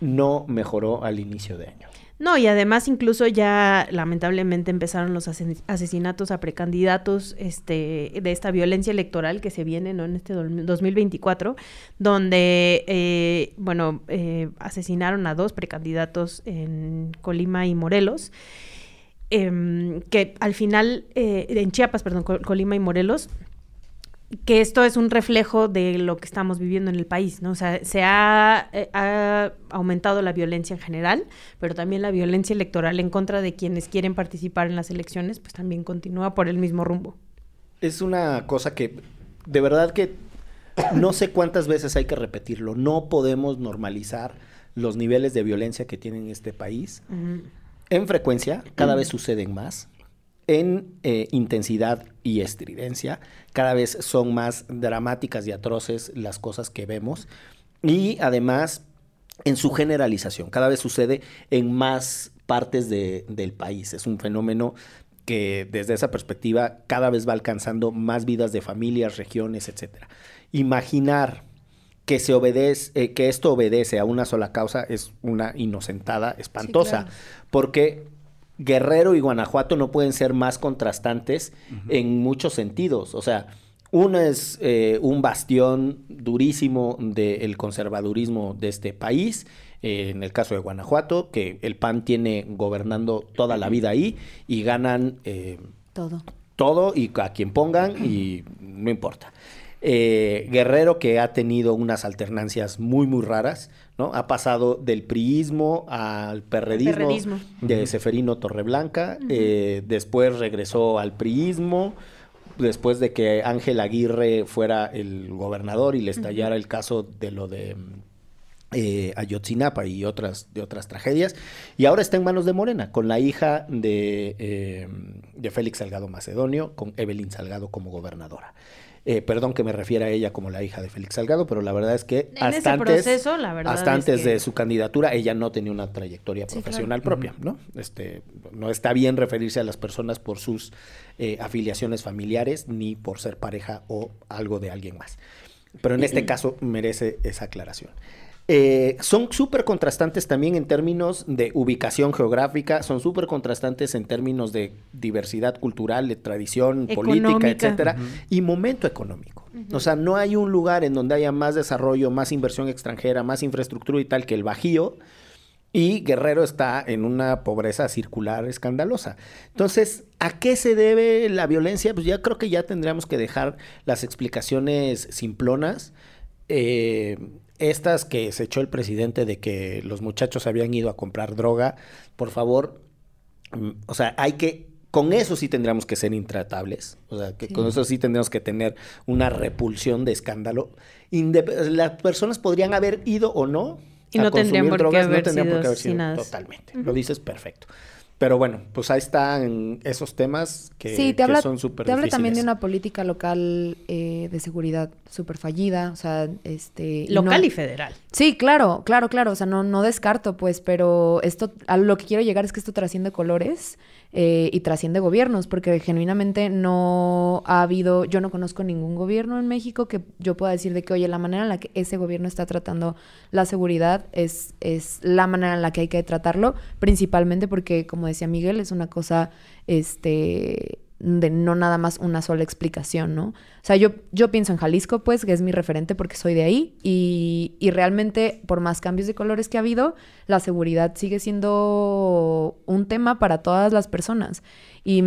no mejoró al inicio de año. No, y además incluso ya lamentablemente empezaron los asesinatos a precandidatos este, de esta violencia electoral que se viene en este dol- 2024, donde, eh, bueno, eh, asesinaron a dos precandidatos en Colima y Morelos, em, que al final, eh, en Chiapas, perdón, Col- Colima y Morelos, que esto es un reflejo de lo que estamos viviendo en el país, ¿no? O sea, se ha, eh, ha aumentado la violencia en general, pero también la violencia electoral en contra de quienes quieren participar en las elecciones, pues también continúa por el mismo rumbo. Es una cosa que de verdad que no sé cuántas veces hay que repetirlo. No podemos normalizar los niveles de violencia que tiene este país. En frecuencia, cada vez suceden más. En eh, intensidad y estridencia, cada vez son más dramáticas y atroces las cosas que vemos. Y además, en su generalización, cada vez sucede en más partes de- del país. Es un fenómeno que desde esa perspectiva cada vez va alcanzando más vidas de familias, regiones, etcétera. Imaginar que se obedece, eh, que esto obedece a una sola causa es una inocentada espantosa, claro. porque Guerrero y Guanajuato no pueden ser más contrastantes en muchos sentidos. O sea, uno es eh, un bastión durísimo del conservadurismo de este país. eh, en el caso de Guanajuato, que el PAN tiene gobernando toda la vida ahí y ganan eh, Todo. todo y a quien pongan y no importa. Eh, Guerrero que ha tenido unas alternancias muy muy raras, ¿no? Ha pasado del priismo al perredismo, Perredismo. de Seferino Torreblanca, eh, después regresó al priismo, después de que Ángel Aguirre fuera el gobernador y le estallara el caso de lo de eh, Ayotzinapa y otras, de otras tragedias. Y ahora está en manos de Morena, con la hija de, eh, de Félix Salgado Macedonio, con Evelyn Salgado como gobernadora. Eh, perdón que me refiera a ella como la hija de Félix Salgado, pero la verdad es que En hasta ese antes, proceso, la verdad hasta es antes que- de su candidatura, ella no tenía una trayectoria Sí, profesional propia, ¿no? Este, no está bien referirse a las personas por sus eh, afiliaciones familiares ni por ser pareja o algo de alguien más. Pero en este caso merece esa aclaración. Eh, son súper contrastantes también en términos de ubicación geográfica, son súper contrastantes en términos de diversidad cultural, de tradición política, etcétera, y momento económico. O sea, no hay un lugar en donde haya más desarrollo, más inversión extranjera, más infraestructura y tal que el Bajío. Y Guerrero está en una pobreza circular escandalosa. Entonces, ¿a qué se debe la violencia? Pues ya creo que ya tendríamos que dejar las explicaciones simplonas. Eh, estas que se echó el presidente de que los muchachos habían ido a comprar droga, por favor, mm, o sea, hay que, con eso sí tendríamos que ser intratables, o sea, que con eso sí tendríamos que tener una repulsión de escándalo. Indep- las personas podrían haber ido o no. Y a no tendrían consumir por qué drogas, haber no tendrían por qué haber sido totalmente. Lo dices perfecto. Pero bueno, pues ahí están esos temas que, sí, te que habla, son súper te habla también de una política local eh, de seguridad súper fallida, o sea, este... Local no- y federal. Sí, claro, claro, claro, o sea, no, no descarto, pues, pero esto, a lo que quiero llegar es que esto trasciende colores eh, y trasciende gobiernos, porque genuinamente no ha habido, yo no conozco ningún gobierno en México que yo pueda decir de que, oye, la manera en la que ese gobierno está tratando la seguridad es, es la manera en la que hay que tratarlo, principalmente porque, como decía Miguel, es una cosa, este de no nada más una sola explicación, ¿no? O sea, yo, yo pienso en Jalisco, pues, que es mi referente porque soy de ahí, y, y realmente, por más cambios de colores que ha habido, la seguridad sigue siendo un tema para todas las personas. Y,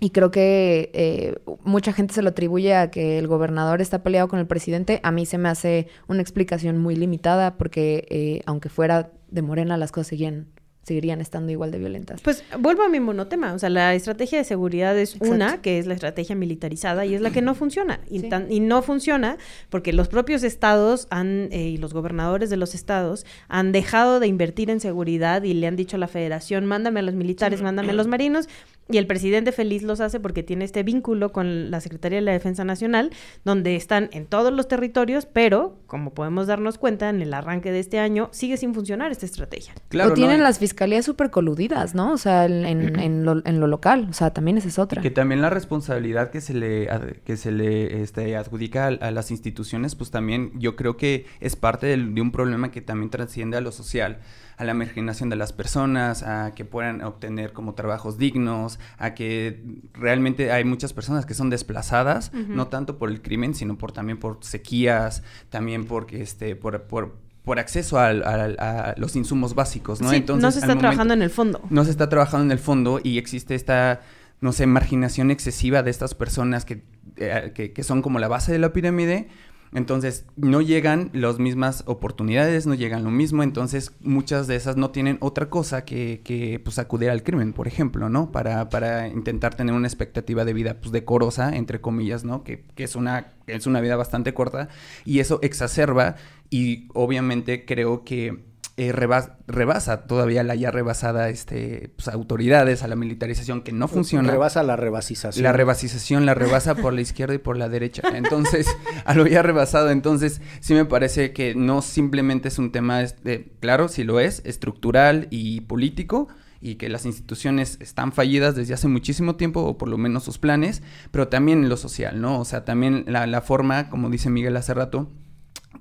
y creo que eh, mucha gente se lo atribuye a que el gobernador está peleado con el presidente. A mí se me hace una explicación muy limitada porque, eh, aunque fuera de Morena, las cosas seguían, seguirían estando igual de violentas. Pues vuelvo a mi monotema, o sea, la estrategia de seguridad es Exacto. una, que es la estrategia militarizada, y es la que no funciona. Y, Sí. tan- y no funciona porque los propios estados han, eh, y los gobernadores de los estados han dejado de invertir en seguridad y le han dicho a la federación, mándame a los militares, mándame a los marinos, y el presidente feliz los hace porque tiene este vínculo con la Secretaría de la Defensa Nacional, donde están en todos los territorios, pero, como podemos darnos cuenta, en el arranque de este año sigue sin funcionar esta estrategia. o tienen las fiscalías súper coludidas, ¿no? O sea, en, en- en lo, en lo local. O sea, también esa es otra. Que también la responsabilidad que se le que se le este, adjudica a, a las instituciones, pues también yo creo que es parte del- de un problema que también trasciende a lo social, a la marginación de las personas, a que puedan obtener como trabajos dignos, a que realmente hay muchas personas que son desplazadas, no tanto por el crimen, sino por también por sequías, también porque este, por, por, por acceso al- al- a, los insumos básicos, ¿no? Sí, Entonces, no se está trabajando en el fondo. no se está trabajando en el fondo y existe esta, no sé, marginación excesiva de estas personas que, eh, que, que son como la base de la pirámide. Entonces, no llegan las mismas oportunidades, no llegan lo mismo, entonces muchas de esas no tienen otra cosa que, que pues, acudir al crimen, por ejemplo, ¿no? Para, para intentar tener una expectativa de vida, pues, decorosa, entre comillas, ¿no? Que, que es, una, es una vida bastante corta y eso exacerba y obviamente creo que eh, rebas- rebasa todavía la ya rebasada este, pues, autoridades, a la militarización que no funciona. Rebasa la rebasización. La rebasización la rebasa por la izquierda y por la derecha. Entonces, a lo ya rebasado, entonces sí me parece que no simplemente es un tema, este, claro, sí lo es, estructural y político, y que las instituciones están fallidas desde hace muchísimo tiempo, o por lo menos sus planes, pero también en lo social, ¿no? O sea, también la, la forma, como dice Miguel hace rato,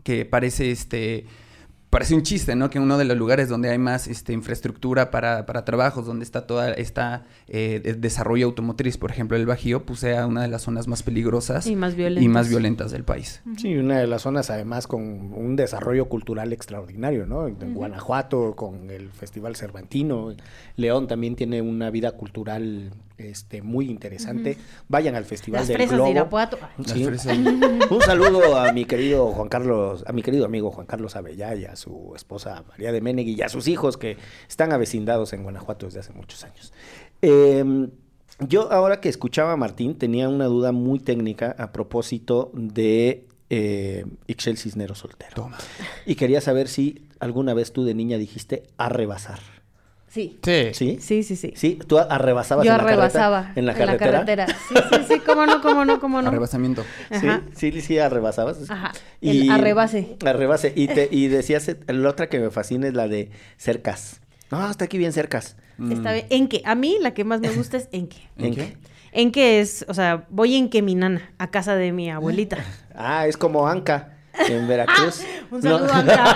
que parece este parece un chiste, ¿no? Que uno de los lugares donde hay más este, infraestructura para, para trabajos, donde está toda esta eh, de- desarrollo automotriz, por ejemplo, el Bajío, pues sea una de las zonas más peligrosas Y más y violentas. más violentas del país. Sí, una de las zonas además con un desarrollo cultural extraordinario, ¿no? En Guanajuato, con el Festival Cervantino. León también tiene una vida cultural este, muy interesante. Vayan al Festival Las del fresas Globo. de Irapuato. Las Sí. fresas. Un saludo a mi querido Juan Carlos, a mi querido amigo Juan Carlos Avellá y a su esposa María de Menegui y a sus hijos que están avecindados en Guanajuato desde hace muchos años. Eh, yo ahora que escuchaba a Martín tenía una duda muy técnica a propósito de eh, Ixchel Cisneros soltero. Toma. Y quería saber si alguna vez tú de niña dijiste a rebasar. Sí. Sí. ¿Sí? Sí, sí, sí. ¿Sí? ¿Tú arrebasabas Yo en la arrebasaba en la carretera? Sí, sí, sí, cómo no, cómo no, cómo no. Arrebasamiento. Ajá. Sí, sí, sí, arrebasabas. Ajá. El arrebase. Arrebase. Y, te, y decías, la otra que me fascina es la de cercas. No, está aquí bien cercas. Está bien. En que, a mí la que más me gusta es en que. ¿En qué? En que es, o sea, voy en que mi nana, a casa de mi abuelita. Ah, es como Anca en Veracruz. Un No. saludo, Anca.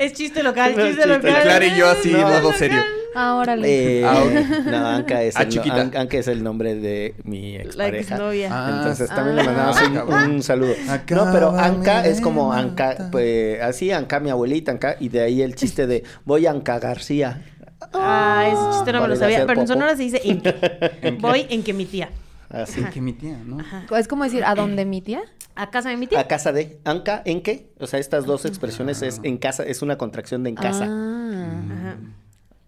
Es chiste local, No, chiste chiste local. Clara y yo así, No. modo serio. Ah, órale. Eh, Ah, ok. No, Anka es, Ah, el. An- Anka es el nombre de mi La expareja. exnovia. Ah, Entonces también ah. le mandamos un, saludo. acaba No, pero Anka es como Anka, pues así Anka, mi abuelita Anka, y de ahí el chiste de voy a Anka García. Ah, ese chiste no me lo sabía. Pero en. Sonora se dice en que. Voy en que mi tía. Así. Que mi tía, ¿no? Es como decir, ¿a dónde mi tía? A casa de mi tía. A casa de Anka, ¿en qué? O sea, estas dos expresiones es en casa, es una contracción de en casa. Ah, Ajá.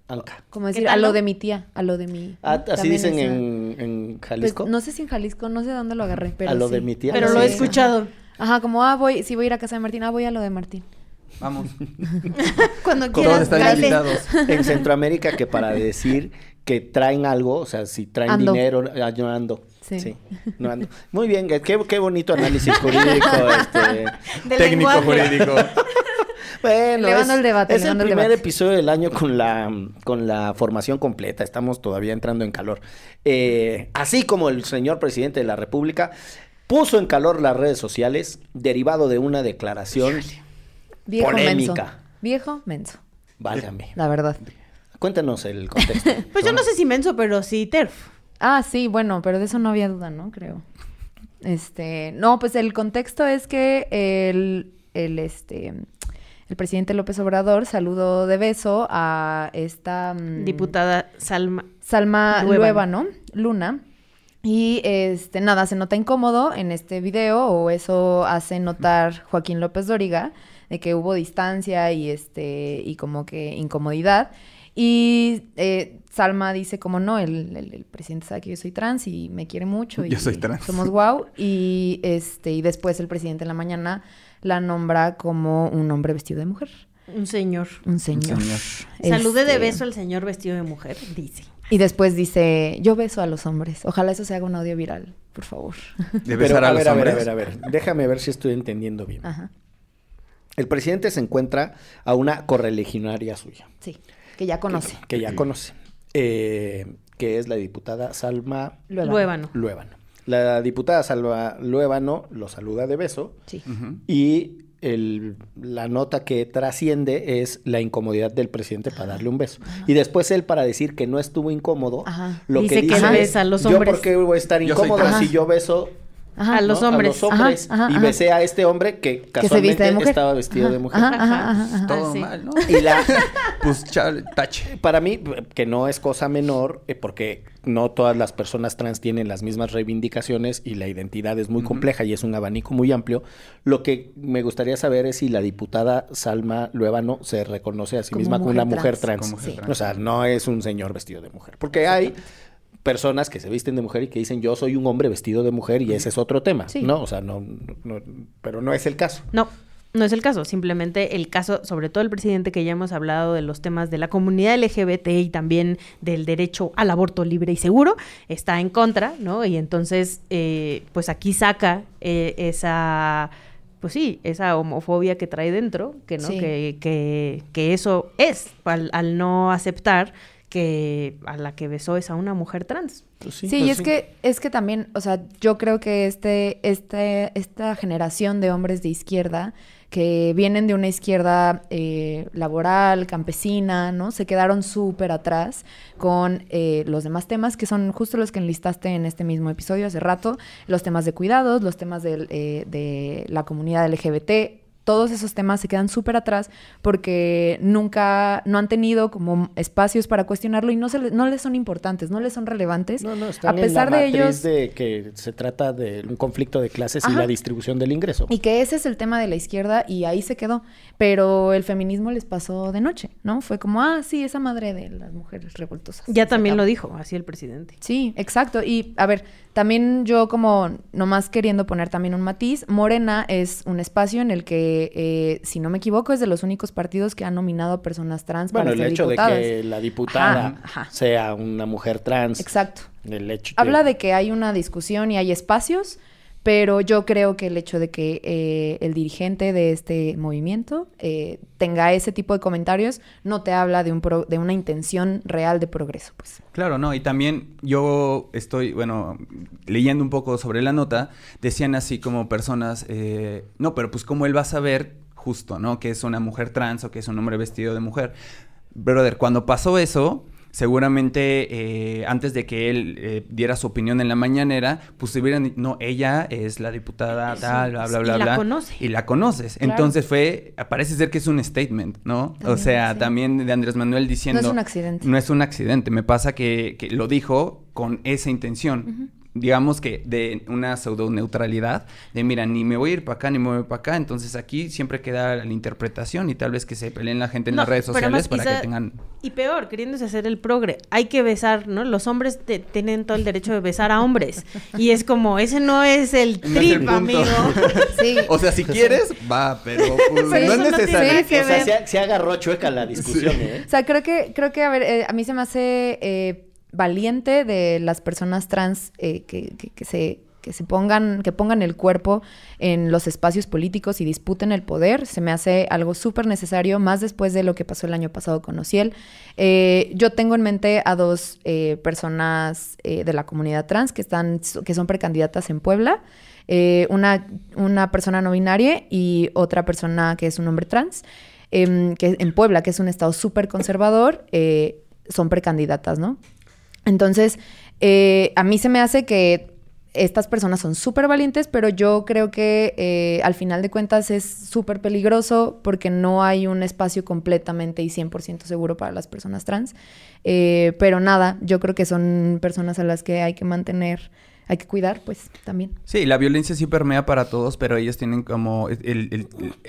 Anka. como ¿Qué decir, a lo de mi tía, a lo de mi... Ah, así dicen es, en, en pues, Jalisco. no sé si en Jalisco, no sé dónde lo agarré, pero a lo sí. de mi tía. Pero no lo sé. he escuchado. Ajá, como, ah, voy, si voy a ir a casa de Martín, ah, voy a lo de Martín. Vamos. Cuando Con- quieras, están dale. invitados. en Centroamérica que para decir que traen algo, o sea, si traen Ando. dinero, ah, yo ando. Sí. Sí. no ando. Muy bien, qué, qué bonito análisis jurídico. este. Técnico lenguaje. jurídico. Bueno, es, el debate, es el primer debate. episodio del año con la, con la formación completa. Estamos todavía entrando en calor. Eh, así como el señor presidente de la República puso en calor las redes sociales derivado de una declaración. Viejo Polémica. menso. Viejo menso, Válgame. la verdad. Cuéntanos el contexto. Pues yo no sé si menso, pero sí TERF. Ah, sí, bueno, pero de eso no había duda, ¿no? Creo. Este, no, pues el contexto es que el, el, este, el presidente López Obrador saludó de beso a esta mm, Diputada Salma. Salma Luébano. Luébano, Luna. Y este, nada, se nota incómodo en este video, o eso hace notar Joaquín López Dóriga, de que hubo distancia y este, y como que incomodidad. Y eh, Salma dice como no, el, el- el presidente sabe que yo soy trans y me quiere mucho. Y Yo soy trans. Somos guau. Y este, y después el presidente en la mañana la nombra como un hombre vestido de mujer. Un señor. Un señor. señor. Salude de Este, beso al señor vestido de mujer, dice. y después dice, yo beso a los hombres. Ojalá eso se haga un audio viral, por favor. De Pero, besar a, a los ver, a ver, a hombres. ver, a ver. Déjame ver si estoy entendiendo bien. Ajá. El presidente se encuentra a una correligionaria suya, Sí, que ya conoce. que ya conoce, eh, que es la diputada Salma Luébano. Luébano. La diputada Salma Luébano lo saluda de beso Sí. Ujú. y el- la nota que trasciende es la incomodidad del presidente para darle un beso. Y después él para decir que no estuvo incómodo, Ajá. lo Dice que que dice es, besa a los yo hombres". por qué voy a estar Yo incómodo si yo beso Ajá. A los ¿no? hombres. A los hombres. Ajá, ajá, y ajá. besé a este hombre que Que casualmente mujer. estaba vestido Ajá, de mujer. Ajá, ajá, ajá, ajá. Todo sí. mal, ¿no? Y la, Pues chale, tache. para mí, que no es cosa menor, eh, porque no todas las personas trans tienen las mismas reivindicaciones y la identidad es muy compleja y es un abanico muy amplio. Lo que me gustaría saber es si la diputada Salma Luébano se reconoce a sí Como misma como una mujer mujer trans. trans. Como mujer Sí. trans. O sea, no es un señor vestido de mujer. Porque hay personas que se visten de mujer y que dicen yo soy un hombre vestido de mujer y ese es otro tema, Sí. ¿no? O sea, no, no- pero no es el caso. No, no es el caso. Simplemente el caso, sobre todo el presidente que ya hemos hablado de los temas de la comunidad LGBT y también del derecho al aborto libre y seguro, está en contra, ¿no? Y entonces, eh, pues aquí saca eh, esa, pues sí, esa homofobia que trae dentro, que no, Sí. que, que, que eso es al, al no aceptar que a la que besó es a una mujer trans. Pues Sí, pues y es que es que también, o sea, yo creo que este, este, esta generación de hombres de izquierda que vienen de una izquierda eh, laboral, campesina, ¿no? Se quedaron súper atrás con eh, los demás temas que son justo los que enlistaste en este mismo episodio hace rato, los temas de cuidados, los temas del, eh, de la comunidad LGBT, todos esos temas se quedan súper atrás porque nunca, no han tenido como espacios para cuestionarlo y no, se le- no les son importantes, no les son relevantes. No, no, están a pesar en la de ellos... de que se trata de un conflicto de clases y la distribución del ingreso. Y que ese es el tema de la izquierda y ahí se quedó. Pero el feminismo les pasó de noche, ¿no? Fue como, ah, sí, esa madre de las mujeres revoltosas. Ya también acabó. lo dijo, así el presidente. Sí, exacto. Y a ver, también yo como nomás queriendo poner también un matiz, Morena es un espacio en el que, eh, si no me equivoco, es de los únicos partidos que han nominado a personas trans Bueno, para el ser hecho diputadas. de que la diputada Ajá, ajá. sea una mujer trans. Exacto. El hecho Habla de que hay una discusión y hay espacios, Pero yo creo que el hecho de que eh, el dirigente de este movimiento eh, tenga ese tipo de comentarios no te habla de, un pro- de una intención real de progreso, pues. Claro, no, y también yo estoy, bueno, leyendo un poco sobre la nota, decían así como personas, eh, no, pero pues cómo él va a saber justo, ¿no? Que es una mujer trans o que es un hombre vestido de mujer. Brother, cuando pasó eso, seguramente eh, antes de que él eh, diera su opinión en la mañanera, pues se hubieran no, ella es la diputada tal, bla, bla, y bla, la bla. conoce. Y la conoces. Claro. Entonces fue, parece ser que es un statement, ¿no? o sea, sí. también de Andrés Manuel diciendo... No es un accidente. No es un accidente, me pasa que, que lo dijo con esa intención. Digamos que de una pseudo neutralidad, de mira, ni me voy a ir para acá, ni me voy para acá, entonces aquí siempre queda la interpretación y tal vez que se peleen la gente en No, las redes sociales para quizá- que tengan... Y peor, queriéndose hacer el progre. Hay que besar, ¿no? Los hombres te- tienen todo el derecho de besar a hombres. Y es como, ese no es el No es el trip, amigo. Sí. O sea, si quieres, va, pero pues, Pero no es no necesario. que O sea, se agarró chueca la discusión, ¿eh? O sea, creo que, creo que a ver, eh, a mí se me hace eh, valiente de las personas trans eh, que, se que se pongan, que pongan el cuerpo en los espacios políticos y disputen el poder, se me hace algo súper necesario, más después de lo que pasó el año pasado con Ociel. Eh, yo tengo en mente a dos eh, personas de la comunidad trans que están, que son precandidatas en Puebla. Una, una persona no binaria y otra persona que es un hombre trans em, que en Puebla, que es un estado súper conservador, son precandidatas, ¿no? Entonces, eh, a mí se me hace que estas personas son súper valientes, pero yo creo que eh, al final de cuentas es súper peligroso porque no hay un espacio completamente y 100% seguro para las personas trans. Eh, pero nada, yo creo que son personas a las que hay que mantener, hay que cuidar, pues también. Sí, la violencia sí permea para todos, pero ellos tienen como,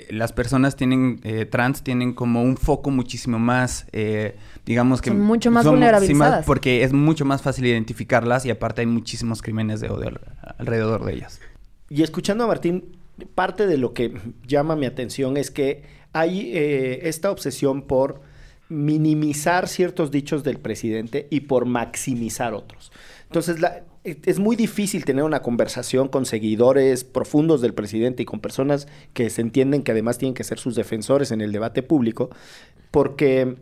las personas tienen, trans tienen como un foco muchísimo más, digamos que... Son mucho más son- sí, vulnerabilizadas. porque es mucho más fácil identificarlas y aparte hay muchísimos crímenes de odio al- alrededor de ellas. Y escuchando a Martín, parte de lo que llama mi atención es que hay eh, esta obsesión por minimizar ciertos dichos del presidente y por maximizar otros. Entonces, la- es muy difícil tener una conversación con seguidores profundos del presidente y con personas que se entienden que además tienen que ser sus defensores en el debate público, porque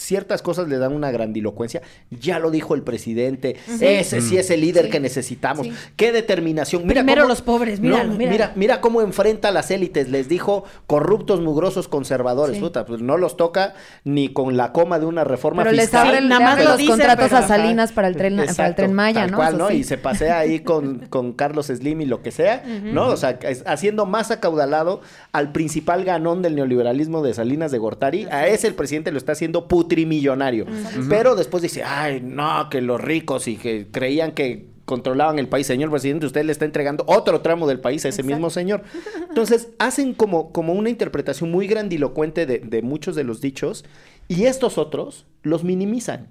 ciertas cosas le dan una grandilocuencia. Ya lo dijo el presidente, ese sí es el líder Sí. que necesitamos. Sí. Qué determinación. Primero los pobres, míralo, míralo. Mira, mira cómo enfrenta a las élites. Les dijo corruptos, mugrosos, conservadores. Sí. Puta, pues no los toca ni con la coma de una reforma Pero fiscal. nada más los dicen, contratos pero- a Salinas para el tren, para el tren Maya, tal ¿no? cual, ¿no? sí. Y se pasea ahí con, con Carlos Slim y lo que sea, ¿no? O sea, es- haciendo más acaudalado al principal ganón del neoliberalismo de Salinas de Gortari. A ese el presidente lo está haciendo putrimillonario. Pero después dice, ay, no, que los ricos y que creían que controlaban el país. Señor presidente, usted le está entregando otro tramo del país a ese mismo señor. Entonces, hacen como, como una interpretación muy grandilocuente de, de muchos de los dichos y estos otros los minimizan,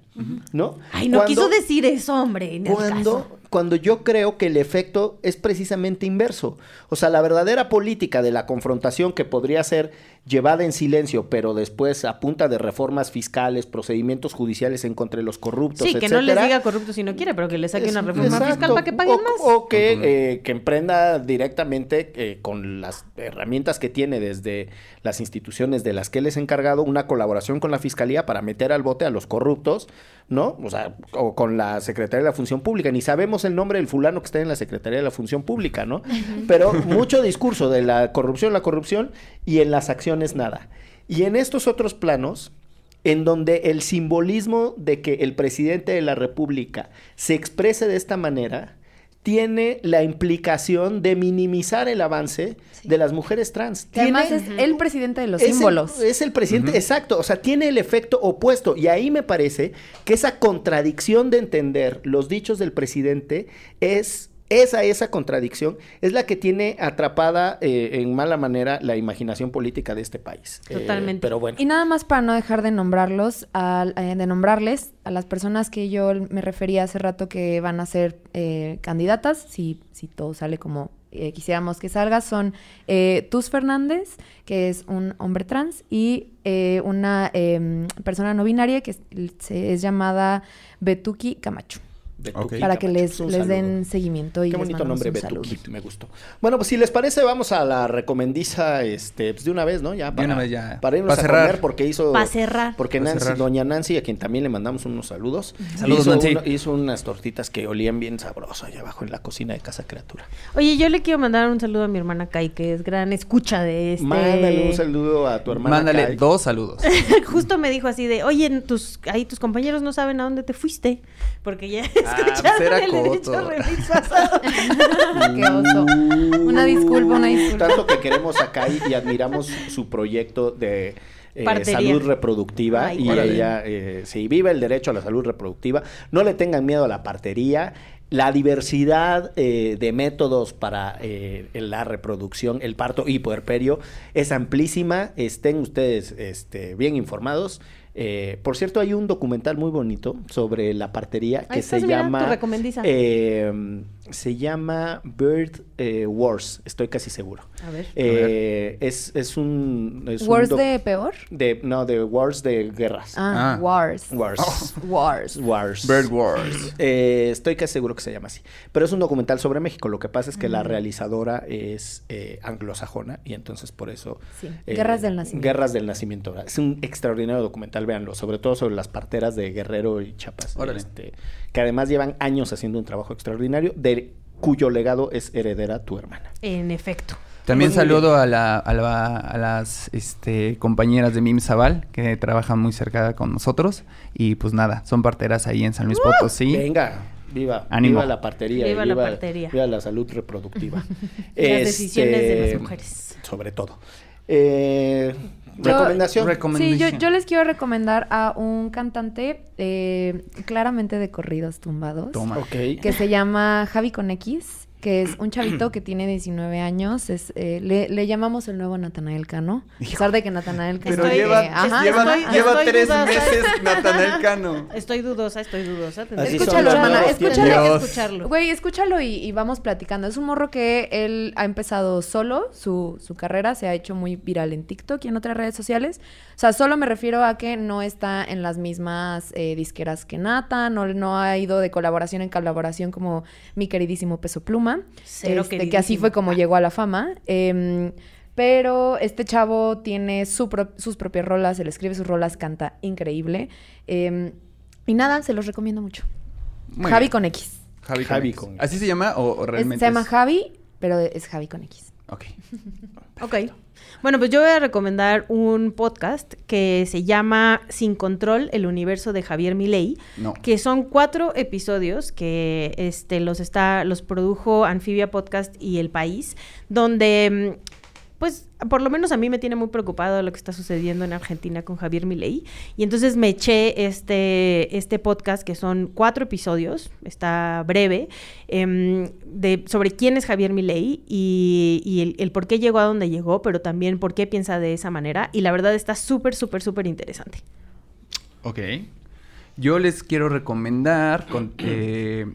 ¿no? Ay, no Cuando- quiso decir eso, hombre. en el caso. cuando, cuando yo creo que el efecto es precisamente inverso. O sea, la verdadera política de la confrontación que podría ser llevada en silencio, pero después a punta de reformas fiscales, procedimientos judiciales en contra de los corruptos, Sí, que no les diga corrupto si no quiere, pero que le saque es- una reforma exacto. fiscal para que paguen o, más. O que, eh, que emprenda directamente eh, con las herramientas que tiene desde las instituciones de las que él es encargado una colaboración con la fiscalía para meter al bote a los corruptos, ¿no? O sea, o con la Secretaría de la Función Pública. Ni sabemos el nombre del fulano que está en la Secretaría de la Función Pública, ¿no? Pero mucho discurso de la corrupción, la corrupción y en las acciones nada. Y en estos otros planos, en donde el simbolismo de que el presidente de la República se exprese de esta manera tiene la implicación de minimizar el avance de las mujeres trans. Que además es el presidente de los es el- símbolos. es el presidente, exacto. O sea, tiene el efecto opuesto. Y ahí me parece que esa contradicción de entender los dichos del presidente es. Esa, esa contradicción es la que tiene atrapada eh, en mala manera la imaginación política de este país. Eh, Totalmente. pero bueno. Y nada más para no dejar de nombrarlos, al- eh, de nombrarles a las personas que yo me refería hace rato que van a ser eh, candidatas, si, si todo sale como quisiéramos que salga, son eh, Tus Fernández, que es un hombre trans, y eh, una em, persona no binaria que es, se- es llamada Betuki Camacho. Para que les, les den seguimiento y Qué les bonito mandamos nombre. Betuki, me gustó. Bueno, pues si les parece, vamos a la recomendiza, este, pues de una vez, ¿no? Ya para, una vez ya. para irnos Pa' a cerrar. comer, porque hizo... Pa' cerrar. Porque Pa' Nancy, cerrar. doña Nancy, a quien también le mandamos unos saludos. Saludos, hizo Nancy. una- hizo unas tortitas que olían bien sabroso allá abajo en la cocina de Casa Criatura. Oye, yo le quiero mandar un saludo a mi hermana Kai, que es gran escucha de este. Mándale un saludo a tu hermana Mándale Kai. dos saludos. Justo me dijo así de, oye, tus, ahí tus compañeros no saben a dónde te fuiste. Porque ya Ah, escucharon pues el coto. derecho remix pasado. Qué oso. Una disculpa, una disculpa. Tanto que queremos a Kai y admiramos su proyecto de eh, salud reproductiva Ay, y órale. ella eh, sí vive el derecho a la salud reproductiva. No le tengan miedo a la partería. La diversidad eh, de métodos para eh, la reproducción, el parto y puerperio es amplísima. Estén ustedes este, bien informados. Eh, por cierto, hay un documental muy bonito sobre la partería que Ahí se tu llama eh, se llama Bird eh, Wars, estoy casi seguro. A ver. Eh, es, es un... Es ¿Wars de peor? de- No, de Wars de guerras. Ah, Ah. Wars. Wars. Wars. Wars. Bird Wars. Eh, estoy casi seguro que se llama así. Pero es un documental sobre México. Lo que pasa es que la realizadora es eh, anglosajona y entonces por eso... Sí. eh, Guerras del Nacimiento. Guerras del Nacimiento. Es un extraordinario documental, véanlo. Sobre todo sobre las parteras de Guerrero y Chiapas. Órale. este, que además llevan años haciendo un trabajo extraordinario, de cuyo legado es heredera tu hermana. En efecto. También saludo a, la, a, la- a las este, compañeras de MIM Zaval que trabajan muy cerca con nosotros. Y pues nada, son parteras ahí en San Luis Potosí. Venga, viva, Ánimo. viva la partería, Viva la partería. viva la salud reproductiva. Las decisiones de Este, las mujeres. Sobre todo. Eh, Yo- recomendación. Sí, yo, yo les quiero recomendar a un cantante eh, claramente de corridos tumbados. Toma. ok. Que se llama Javi con X, que es un chavito que tiene 19 años. Es, eh, le, le llamamos el nuevo Natanael Cano. A pesar de que Natanael Cano... Pero Estoy- lleva, eh, ajá, lleva, ajá. lleva estoy tres dudosa. meses Natanael Cano. Estoy dudosa, estoy dudosa. Escúchalo, hermana, escúchalo. escucharlo. Güey, escúchalo y, y vamos platicando. Es un morro que él ha empezado solo, su, su carrera se ha hecho muy viral en TikTok y en otras redes sociales. O sea, solo me refiero a que no está en las mismas eh, disqueras que Nata, no, no ha ido de colaboración en colaboración como mi queridísimo Peso Pluma. Cero Este, que así fue como llegó a la fama. Em, pero este chavo tiene su pro- sus propias rolas, él escribe sus rolas, canta increíble. Em, y nada, se los recomiendo mucho. Muy Javi bien. con X. Javi, Javi con X. con- ¿Así se llama o, o Es- realmente se llama es- Javi, pero es Javi con X. Ok. Ok. Bueno, pues yo voy a recomendar un podcast que se llama Sin Control, el universo de Javier Milei, No. que son cuatro episodios que este, los, está, los produjo Anfibia Podcast y El País, donde mm, pues por lo menos a mí me tiene muy preocupado lo que está sucediendo en Argentina con Javier Milei. Y entonces me eché este, este podcast, que son cuatro episodios, está breve, em, de, sobre quién es Javier Milei y, el por qué llegó a donde llegó, pero también por qué piensa de esa manera. Y la verdad está súper, súper, súper interesante. Ok. Yo les quiero recomendar con, eh,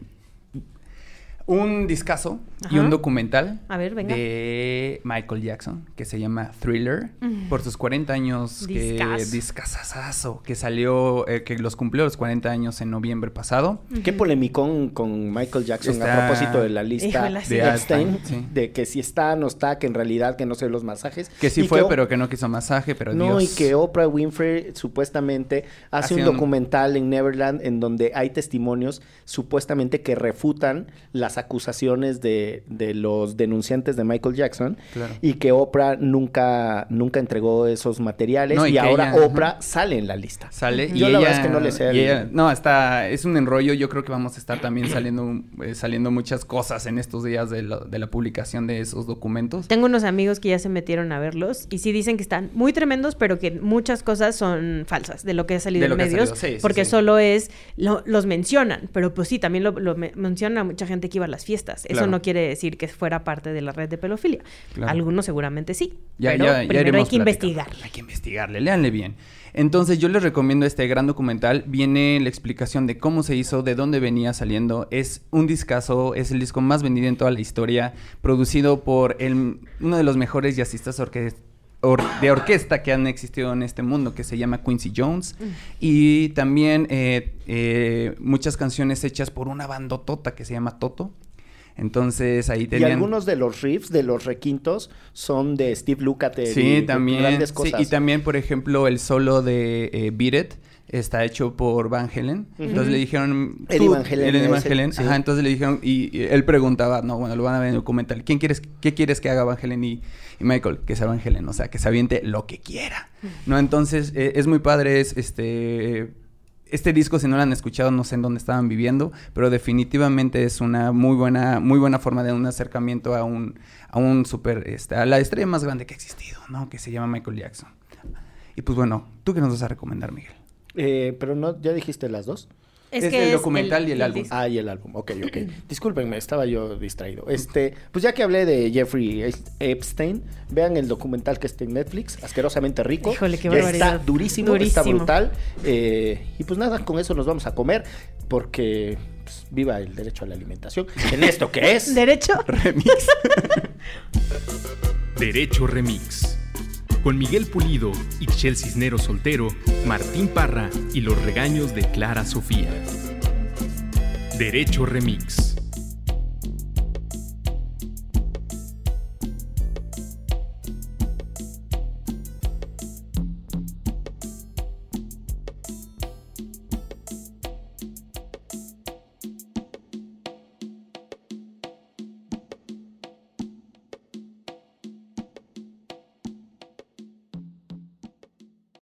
un discazo y Ajá. un documental A ver, venga. de Michael Jackson que se llama Thriller por sus 40 años que Discazo. discazazazo que salió eh, que los cumplió los 40 años en noviembre pasado. Qué polemicón con Michael Jackson Está- a propósito de la lista Híjole, de Epstein, sí. de que si está, no está, que en realidad que no sé los masajes. Que sí Y fue, o- pero que no quiso masaje, pero No, Dios. y que Oprah Winfrey supuestamente hace un Hace un- documental en Neverland en donde hay testimonios supuestamente que refutan las acusaciones de, de los denunciantes de Michael Jackson Claro. y que Oprah nunca, nunca entregó esos materiales No, y ahora ella- Oprah sale en la lista. Sale y Yo ella, la verdad es que no le sé y el- ella- no, está, es un enrollo. Yo creo que vamos a estar también saliendo, eh, saliendo muchas cosas en estos días de, la- de la publicación de esos documentos. Tengo unos amigos que ya se metieron a verlos y sí dicen que están muy tremendos, pero que muchas cosas son falsas de lo que ha salido De lo en que ha medios, salido, sí, sí, porque sí. solo es, lo- los mencionan, pero pues sí, también lo, lo me- menciona mucha gente que iba a las fiestas. Eso Claro. no quiere decir que fuera parte de la red de pedofilia. Claro. Algunos seguramente sí, Ya, pero ya- ya primero hay que investigarle. Hay que investigarle, léanle bien. Entonces yo les recomiendo este gran documental. Viene la explicación de cómo se hizo, de dónde venía saliendo. Es un discazo, es el disco más vendido en toda la historia, producido por el, uno de los mejores jazzistas or- de orquesta que han existido en este mundo, que se llama Quincy Jones. Y también eh, eh, muchas canciones hechas por una bandotota que se llama Toto. Entonces ahí Y tenían... algunos de los riffs, de los requintos, son de Steve Lukather. Sí, y también. Grandes sí, cosas. y también, por ejemplo, el solo de eh, Beat It está hecho por Van Halen. Entonces le dijeron... Eddie Van Halen Eddie Van sí. Ajá, entonces le dijeron... Y, y él preguntaba, no, bueno, lo van a ver en el documental. ¿Quién quieres, ¿Qué quieres que haga Van Halen y, y Michael? Que sea Van Halen. O sea, que se aviente lo que quiera. ¿No? Entonces, eh, es muy padre. Es este... Este disco, si no lo han escuchado, no sé en dónde estaban viviendo, pero definitivamente es una muy buena, muy buena forma de un acercamiento a un, a un super, este, a la estrella más grande que ha existido, ¿no? Que se llama Michael Jackson. Y pues bueno, ¿tú qué nos vas a recomendar, Miguel? Eh, pero no, ¿ya dijiste las dos? Es, Es que el es documental y el álbum. disco. Ah, y el álbum. Ok, ok. Discúlpenme, estaba yo distraído. Este, pues ya que hablé de Jeffrey Epstein, vean el documental que está en Netflix, asquerosamente rico. Híjole, qué barbaridad. Está durísimo, está brutal. Eh, y pues nada, con eso nos vamos a comer, porque pues, viva el derecho a la alimentación. En esto que es. ¿Derecho? Remix. Derecho Remix. Con Miguel Pulido, Ixchel Cisnero Soltero, Martín Parra y los regaños de Clara Sofía. Derecho Remix.